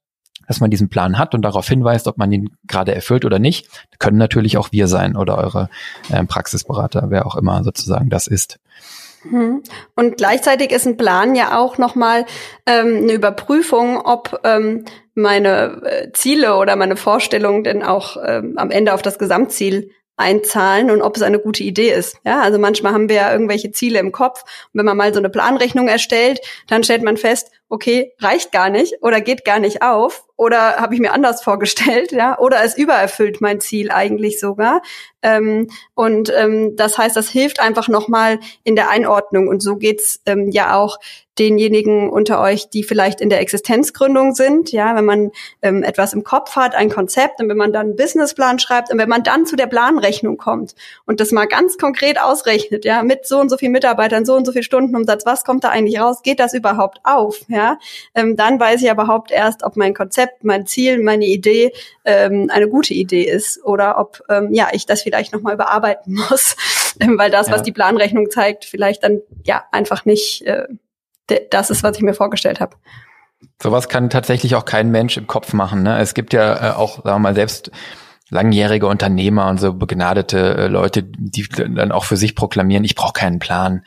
dass man diesen Plan hat und darauf hinweist, ob man ihn gerade erfüllt oder nicht. Können natürlich auch wir sein oder eure äh, Praxisberater, wer auch immer sozusagen das ist. Mhm. Und gleichzeitig ist ein Plan ja auch nochmal ähm, eine Überprüfung, ob ähm, meine äh, Ziele oder meine Vorstellungen denn auch ähm, am Ende auf das Gesamtziel einzahlen und ob es eine gute Idee ist. Ja, also manchmal haben wir ja irgendwelche Ziele im Kopf. Und wenn man mal so eine Planrechnung erstellt, dann stellt man fest, okay, reicht gar nicht oder geht gar nicht auf oder habe ich mir anders vorgestellt, ja, oder es übererfüllt mein Ziel eigentlich sogar. Ähm, und ähm, das heißt, das hilft einfach nochmal in der Einordnung. Und so geht's ähm, ja auch denjenigen unter euch, die vielleicht in der Existenzgründung sind, ja, wenn man ähm, etwas im Kopf hat, ein Konzept und wenn man dann einen Businessplan schreibt und wenn man dann zu der Planrechnung kommt und das mal ganz konkret ausrechnet, ja, mit so und so viel Mitarbeitern, so und so viel Stundenumsatz, was kommt da eigentlich raus? Geht das überhaupt auf? Ja, ähm, dann weiß ich überhaupt erst, ob mein Konzept, mein Ziel, meine Idee ähm, eine gute Idee ist oder ob ähm, ja ich das vielleicht noch mal überarbeiten muss, ähm, weil das, ja. was die Planrechnung zeigt, vielleicht dann ja einfach nicht äh, das ist, was ich mir vorgestellt habe. Sowas kann tatsächlich auch kein Mensch im Kopf machen. Ne? Es gibt ja äh, auch, sagen wir mal, selbst langjährige Unternehmer und so begnadete äh, Leute, die dann auch für sich proklamieren, ich brauche keinen Plan.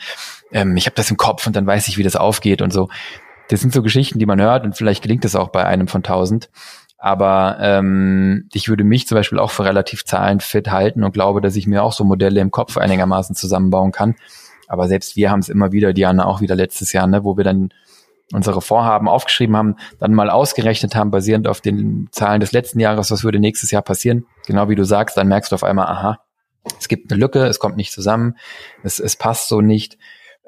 Ähm, ich habe das im Kopf und dann weiß ich, wie das aufgeht und so. Das sind so Geschichten, die man hört und vielleicht gelingt es auch bei einem von tausend. Aber ähm, ich würde mich zum Beispiel auch für relativ zahlenfit halten und glaube, dass ich mir auch so Modelle im Kopf einigermaßen zusammenbauen kann. Aber selbst wir haben es immer wieder, Diana auch wieder letztes Jahr, ne, wo wir dann unsere Vorhaben aufgeschrieben haben, dann mal ausgerechnet haben, basierend auf den Zahlen des letzten Jahres, was würde nächstes Jahr passieren. Genau wie du sagst, dann merkst du auf einmal, aha, es gibt eine Lücke, es kommt nicht zusammen, es, es passt so nicht.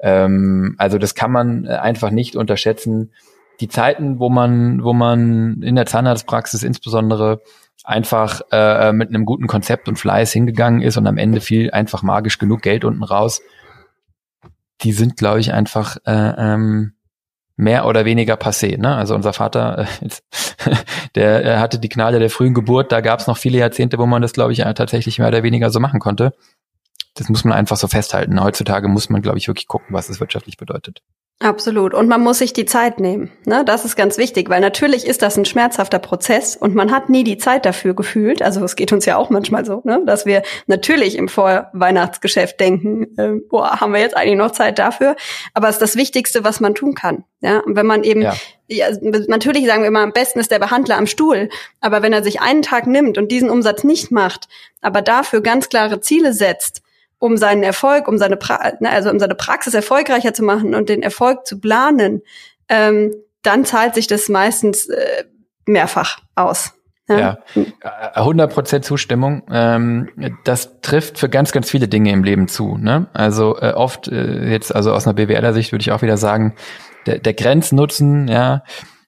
Ähm, also das kann man einfach nicht unterschätzen. Die Zeiten, wo man, wo man in der Zahnarztpraxis insbesondere einfach äh, mit einem guten Konzept und Fleiß hingegangen ist und am Ende fiel einfach magisch genug Geld unten raus, die sind, glaube ich, einfach äh, ähm, mehr oder weniger passé. Ne? Also unser Vater, äh, der er hatte die Gnade der frühen Geburt, da gab es noch viele Jahrzehnte, wo man das, glaube ich, tatsächlich mehr oder weniger so machen konnte. Das muss man einfach so festhalten. Heutzutage muss man, glaube ich, wirklich gucken, was es wirtschaftlich bedeutet. Absolut. Und man muss sich die Zeit nehmen. Ne? Das ist ganz wichtig, weil natürlich ist das ein schmerzhafter Prozess und man hat nie die Zeit dafür gefühlt. Also es geht uns ja auch manchmal so, ne? dass wir natürlich im Vorweihnachtsgeschäft denken, äh, boah, haben wir jetzt eigentlich noch Zeit dafür? Aber es ist das Wichtigste, was man tun kann. Ja? Und wenn man eben, ja. ja, natürlich sagen wir immer, am besten ist der Behandler am Stuhl. Aber wenn er sich einen Tag nimmt und diesen Umsatz nicht macht, aber dafür ganz klare Ziele setzt, um seinen Erfolg, um seine, pra ne, also um seine Praxis erfolgreicher zu machen und den Erfolg zu planen, ähm, dann zahlt sich das meistens äh, mehrfach aus. Ja, 100 Prozent Zustimmung. Ähm, das trifft für ganz, ganz viele Dinge im Leben zu. Ne? Also äh, oft äh, jetzt, also aus einer BWLer Sicht würde ich auch wieder sagen, der, der Grenznutzen, ja,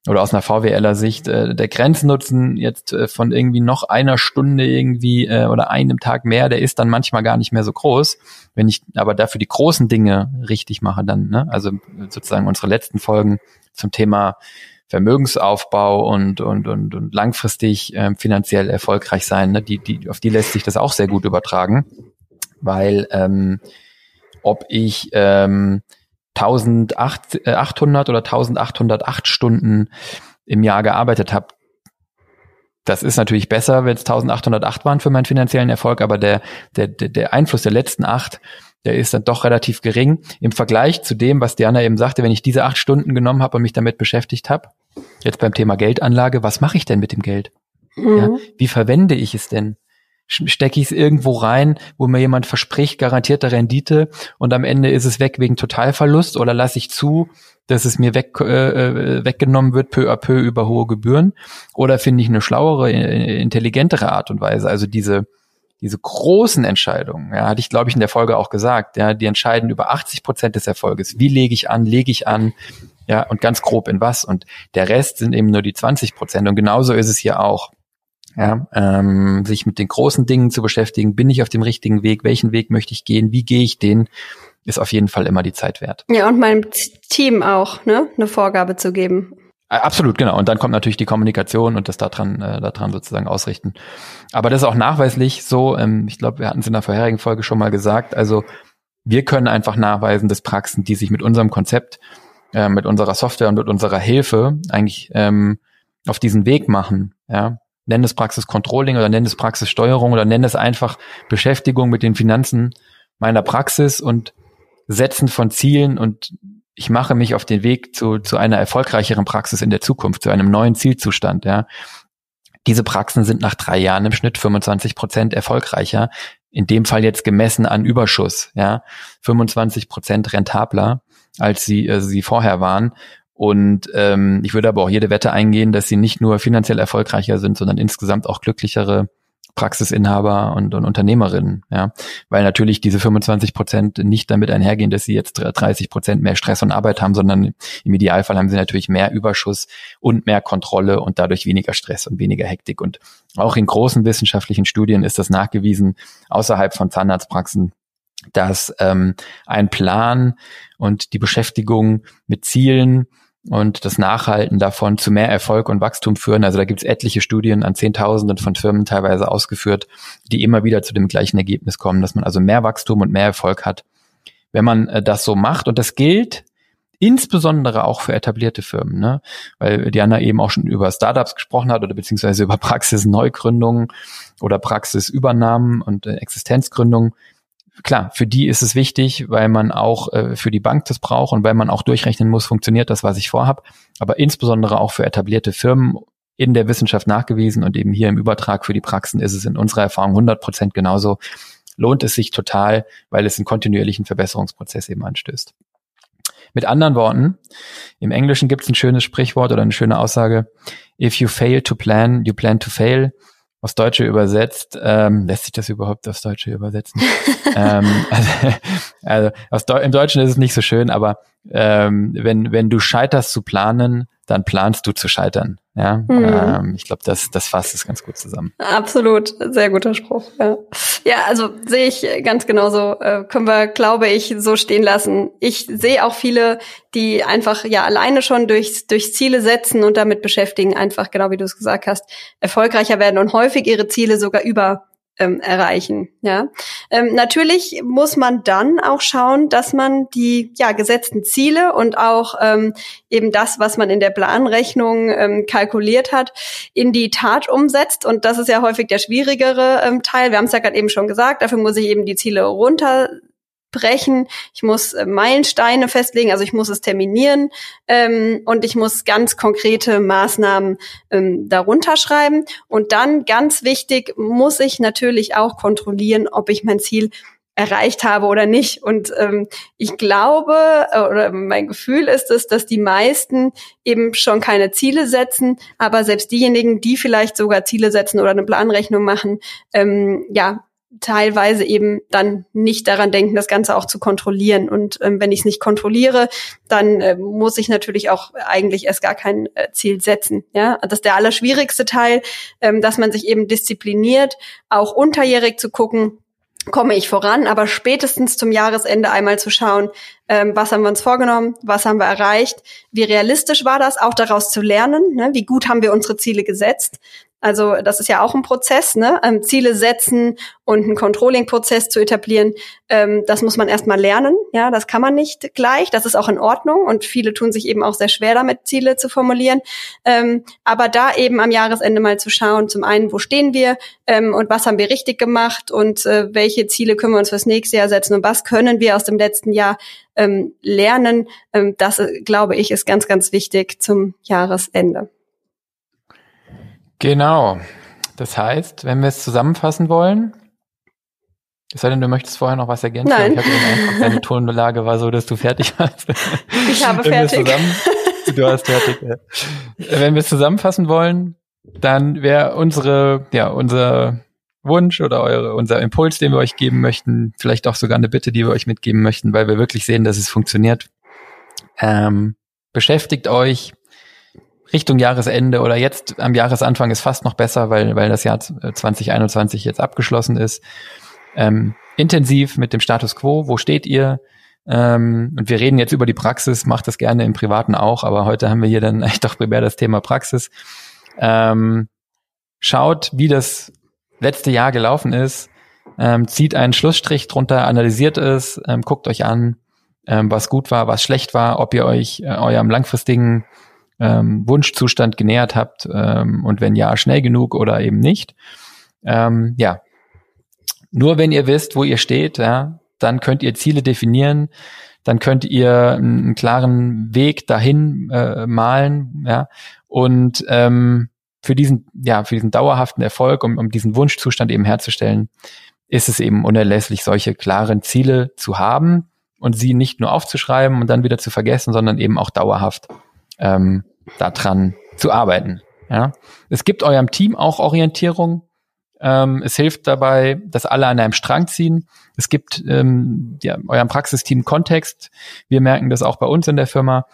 oder aus einer VWLer Sicht, äh, der Grenznutzen jetzt äh, von irgendwie noch einer Stunde irgendwie äh, oder einem Tag mehr, der ist dann manchmal gar nicht mehr so groß. Wenn ich aber dafür die großen Dinge richtig mache, dann, ne? also sozusagen unsere letzten Folgen zum Thema Vermögensaufbau und, und, und, und langfristig äh, finanziell erfolgreich sein, ne? die, die, auf die lässt sich das auch sehr gut übertragen, weil ähm, ob ich ähm, 1800 äh, oder 1808 Stunden im Jahr gearbeitet habe. Das ist natürlich besser, wenn es 1808 waren für meinen finanziellen Erfolg, aber der, der, der Einfluss der letzten acht, der ist dann doch relativ gering im Vergleich zu dem, was Diana eben sagte, wenn ich diese acht Stunden genommen habe und mich damit beschäftigt habe. Jetzt beim Thema Geldanlage, was mache ich denn mit dem Geld? Mhm. Ja, wie verwende ich es denn? Stecke ich es irgendwo rein, wo mir jemand verspricht, garantierte Rendite und am Ende ist es weg wegen Totalverlust oder lasse ich zu, dass es mir weg, äh, äh, weggenommen wird, peu à peu über hohe Gebühren? Oder finde ich eine schlauere, äh, intelligentere Art und Weise, also diese diese großen Entscheidungen, ja, hatte ich glaube ich in der Folge auch gesagt, ja, die entscheiden über 80 Prozent des Erfolges. Wie lege ich an, lege ich an, ja, und ganz grob in was? Und der Rest sind eben nur die 20 Prozent. Und genauso ist es hier auch ja, ähm, sich mit den großen Dingen zu beschäftigen. Bin ich auf dem richtigen Weg? Welchen Weg möchte ich gehen? Wie gehe ich den? Ist auf jeden Fall immer die Zeit wert. Ja, und meinem Team auch, ne, eine Vorgabe zu geben. Absolut, genau. Und dann kommt natürlich die Kommunikation und das daran, äh, daran sozusagen ausrichten. Aber das ist auch nachweislich so, ähm, ich glaube, wir hatten es in der vorherigen Folge schon mal gesagt, also wir können einfach nachweisen, dass Praxen, die sich mit unserem Konzept, äh, mit unserer Software und mit unserer Hilfe eigentlich ähm, auf diesen Weg machen, ja, nenn es Praxiscontrolling oder nenn es Praxissteuerung oder nenn es einfach Beschäftigung mit den Finanzen meiner Praxis und Setzen von Zielen und ich mache mich auf den Weg zu, zu einer erfolgreicheren Praxis in der Zukunft, zu einem neuen Zielzustand, ja. Diese Praxen sind nach drei Jahren im Schnitt 25 Prozent erfolgreicher. In dem Fall jetzt gemessen an Überschuss, ja. 25 Prozent rentabler, als sie, äh, sie vorher waren. Und ähm, ich würde aber auch jede Wette eingehen, dass sie nicht nur finanziell erfolgreicher sind, sondern insgesamt auch glücklichere Praxisinhaber und, und Unternehmerinnen, ja, weil natürlich diese 25 Prozent nicht damit einhergehen, dass sie jetzt 30 Prozent mehr Stress und Arbeit haben, sondern im Idealfall haben sie natürlich mehr Überschuss und mehr Kontrolle und dadurch weniger Stress und weniger Hektik. Und auch in großen wissenschaftlichen Studien ist das nachgewiesen, außerhalb von Zahnarztpraxen, dass ähm, ein Plan und die Beschäftigung mit Zielen und das Nachhalten davon zu mehr Erfolg und Wachstum führen. Also da gibt es etliche Studien an Zehntausenden von Firmen teilweise ausgeführt, die immer wieder zu dem gleichen Ergebnis kommen, dass man also mehr Wachstum und mehr Erfolg hat, wenn man äh, das so macht. Und das gilt insbesondere auch für etablierte Firmen, ne? weil Diana eben auch schon über Startups gesprochen hat oder beziehungsweise über Praxisneugründungen oder Praxisübernahmen und äh, Existenzgründungen klar, für die ist es wichtig, weil man auch äh, für die Bank das braucht und weil man auch durchrechnen muss, funktioniert das, was ich vorhab. Aber insbesondere auch für etablierte Firmen in der Wissenschaft nachgewiesen und eben hier im Übertrag für die Praxen ist es in unserer Erfahrung 100 Prozent genauso. Lohnt es sich total, weil es einen kontinuierlichen Verbesserungsprozess eben anstößt. Mit anderen Worten, im Englischen gibt es ein schönes Sprichwort oder eine schöne Aussage, if you fail to plan, you plan to fail aufs Deutsche übersetzt. Ähm, lässt sich das überhaupt aufs Deutsche übersetzen? ähm, also, also aus Deu im Deutschen ist es nicht so schön, aber ähm, wenn, wenn du scheiterst zu planen, dann planst du zu scheitern. Ja, mhm. ähm, ich glaube, das, das fasst es ganz gut zusammen. Absolut, sehr guter Spruch. Ja, ja also sehe ich ganz genauso. Äh, können wir, glaube ich, so stehen lassen. Ich sehe auch viele, die einfach ja alleine schon durch, durch Ziele setzen und damit beschäftigen, einfach genau wie du es gesagt hast, erfolgreicher werden und häufig ihre Ziele sogar über ähm, erreichen. Ja, ähm, natürlich muss man dann auch schauen, dass man die ja gesetzten Ziele und auch ähm, eben das, was man in der Planrechnung ähm, kalkuliert hat, in die Tat umsetzt. Und das ist ja häufig der schwierigere ähm, Teil. Wir haben es ja gerade eben schon gesagt. Dafür muss ich eben die Ziele runter brechen, ich muss äh, Meilensteine festlegen, also ich muss es terminieren ähm, und ich muss ganz konkrete Maßnahmen ähm, darunter schreiben. Und dann, ganz wichtig, muss ich natürlich auch kontrollieren, ob ich mein Ziel erreicht habe oder nicht. Und ähm, ich glaube äh, oder mein Gefühl ist es, dass die meisten eben schon keine Ziele setzen, aber selbst diejenigen, die vielleicht sogar Ziele setzen oder eine Planrechnung machen, ähm, ja, teilweise eben dann nicht daran denken, das Ganze auch zu kontrollieren. Und ähm, wenn ich es nicht kontrolliere, dann äh, muss ich natürlich auch eigentlich erst gar kein äh, Ziel setzen. Ja, das ist der allerschwierigste Teil, ähm, dass man sich eben diszipliniert, auch unterjährig zu gucken, komme ich voran, aber spätestens zum Jahresende einmal zu schauen, ähm, was haben wir uns vorgenommen, was haben wir erreicht, wie realistisch war das, auch daraus zu lernen, ne? wie gut haben wir unsere Ziele gesetzt, also das ist ja auch ein Prozess, ne? Ähm, Ziele setzen und einen Controlling-Prozess zu etablieren. Ähm, das muss man erstmal lernen. Ja, das kann man nicht gleich. Das ist auch in Ordnung und viele tun sich eben auch sehr schwer damit, Ziele zu formulieren. Ähm, aber da eben am Jahresende mal zu schauen, zum einen, wo stehen wir ähm, und was haben wir richtig gemacht und äh, welche Ziele können wir uns fürs nächste Jahr setzen und was können wir aus dem letzten Jahr ähm, lernen. Ähm, das, äh, glaube ich, ist ganz, ganz wichtig zum Jahresende. Genau. Das heißt, wenn wir es zusammenfassen wollen, es sei denn, du möchtest vorher noch was ergänzen. Nein. Ich habe den Eindruck, deine Tonlage war so, dass du fertig warst. Ich habe fertig. du hast fertig. Ja. Wenn wir es zusammenfassen wollen, dann wäre unsere, ja, unser Wunsch oder eure, unser Impuls, den wir euch geben möchten, vielleicht auch sogar eine Bitte, die wir euch mitgeben möchten, weil wir wirklich sehen, dass es funktioniert. Ähm, beschäftigt euch Richtung Jahresende oder jetzt am Jahresanfang ist fast noch besser, weil, weil das Jahr 2021 jetzt abgeschlossen ist. Ähm, intensiv mit dem Status quo, wo steht ihr? Ähm, und wir reden jetzt über die Praxis, macht das gerne im Privaten auch, aber heute haben wir hier dann echt doch primär das Thema Praxis. Ähm, schaut, wie das letzte Jahr gelaufen ist, ähm, zieht einen Schlussstrich drunter, analysiert es, ähm, guckt euch an, ähm, was gut war, was schlecht war, ob ihr euch äh, eurem langfristigen ähm, Wunschzustand genähert habt ähm, und wenn ja, schnell genug oder eben nicht. Ähm, ja, nur wenn ihr wisst, wo ihr steht, ja, dann könnt ihr Ziele definieren, dann könnt ihr einen klaren Weg dahin äh, malen, ja, und ähm, für diesen, ja, für diesen dauerhaften Erfolg, um, um diesen Wunschzustand eben herzustellen, ist es eben unerlässlich, solche klaren Ziele zu haben und sie nicht nur aufzuschreiben und dann wieder zu vergessen, sondern eben auch dauerhaft ähm, daran zu arbeiten. Ja? Es gibt eurem Team auch Orientierung. Ähm, es hilft dabei, dass alle an einem Strang ziehen. Es gibt ähm, ja, eurem Praxisteam Kontext. Wir merken das auch bei uns in der Firma.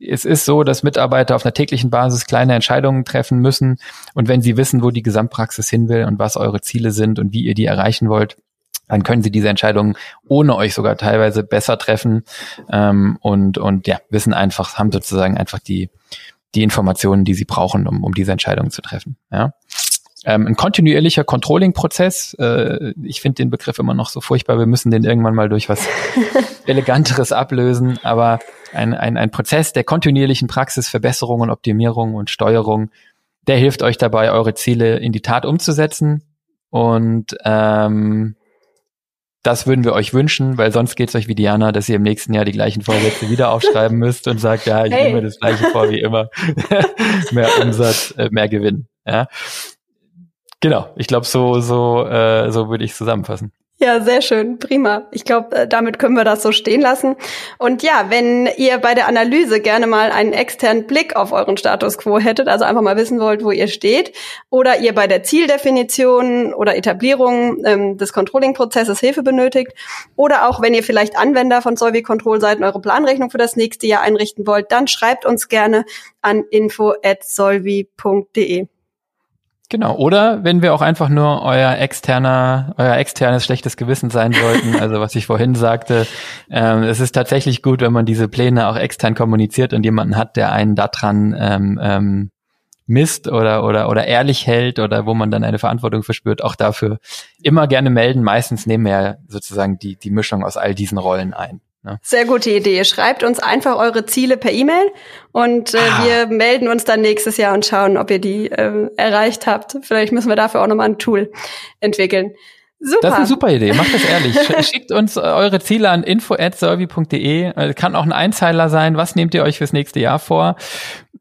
Es ist so, dass Mitarbeiter auf einer täglichen Basis kleine Entscheidungen treffen müssen. Und wenn sie wissen, wo die Gesamtpraxis hin will und was eure Ziele sind und wie ihr die erreichen wollt, dann können sie diese Entscheidungen ohne euch sogar teilweise besser treffen ähm, und, und ja, wissen einfach, haben sozusagen einfach die, die Informationen, die sie brauchen, um, um diese Entscheidungen zu treffen. Ja. Ähm, ein kontinuierlicher Controlling-Prozess, äh, ich finde den Begriff immer noch so furchtbar, wir müssen den irgendwann mal durch was Eleganteres ablösen, aber ein, ein, ein Prozess der kontinuierlichen Praxisverbesserung und Optimierung und Steuerung, der hilft euch dabei, eure Ziele in die Tat umzusetzen und ähm, das würden wir euch wünschen, weil sonst geht es euch wie Diana, dass ihr im nächsten Jahr die gleichen Vorsätze wieder aufschreiben müsst und sagt, ja, ich hey. nehme das gleiche vor wie immer. mehr Umsatz, äh, mehr Gewinn. Ja. Genau, ich glaube, so, so, äh, so würde ich zusammenfassen. Ja, sehr schön, prima. Ich glaube, äh, damit können wir das so stehen lassen. Und ja, wenn ihr bei der Analyse gerne mal einen externen Blick auf euren Status quo hättet, also einfach mal wissen wollt, wo ihr steht, oder ihr bei der Zieldefinition oder Etablierung ähm, des Controlling-Prozesses Hilfe benötigt, oder auch wenn ihr vielleicht Anwender von Solvi Control seid und eure Planrechnung für das nächste Jahr einrichten wollt, dann schreibt uns gerne an info@solvi.de. Genau. Oder wenn wir auch einfach nur euer externer, euer externes schlechtes Gewissen sein sollten, also was ich vorhin sagte, ähm, es ist tatsächlich gut, wenn man diese Pläne auch extern kommuniziert und jemanden hat, der einen daran ähm, ähm, misst oder oder oder ehrlich hält oder wo man dann eine Verantwortung verspürt, auch dafür immer gerne melden. Meistens nehmen wir ja sozusagen die die Mischung aus all diesen Rollen ein. Ne? Sehr gute Idee. Schreibt uns einfach eure Ziele per E-Mail und äh, ah. wir melden uns dann nächstes Jahr und schauen, ob ihr die äh, erreicht habt. Vielleicht müssen wir dafür auch nochmal ein Tool entwickeln. Super. Das ist eine super Idee. Macht das ehrlich. Schickt uns eure Ziele an info@solvi.de. Äh, kann auch ein Einzeiler sein. Was nehmt ihr euch fürs nächste Jahr vor?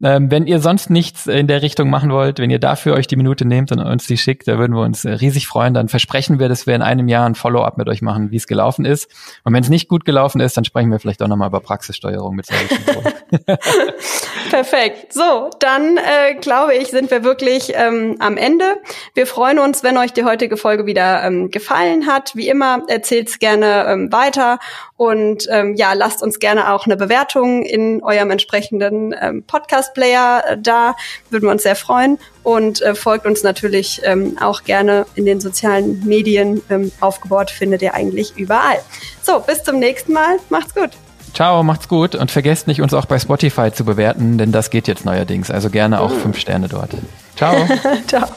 Ähm, wenn ihr sonst nichts in der Richtung machen wollt, wenn ihr dafür euch die Minute nehmt und uns die schickt, da würden wir uns äh, riesig freuen. Dann versprechen wir, dass wir in einem Jahr ein Follow-up mit euch machen, wie es gelaufen ist. Und wenn es nicht gut gelaufen ist, dann sprechen wir vielleicht auch nochmal über Praxissteuerung mit Perfekt. So, dann äh, glaube ich, sind wir wirklich ähm, am Ende. Wir freuen uns, wenn euch die heutige Folge wieder ähm, gefallen hat. Wie immer, erzählt's gerne ähm, weiter und ähm, ja, lasst uns gerne auch eine Bewertung in eurem entsprechenden ähm, Podcast-Player äh, da. Würden wir uns sehr freuen. Und äh, folgt uns natürlich ähm, auch gerne in den sozialen Medien. Ähm, aufgebaut findet ihr eigentlich überall. So, bis zum nächsten Mal. Macht's gut. Ciao, macht's gut und vergesst nicht, uns auch bei Spotify zu bewerten, denn das geht jetzt neuerdings. Also gerne auch mhm. fünf Sterne dort. Ciao. Ciao.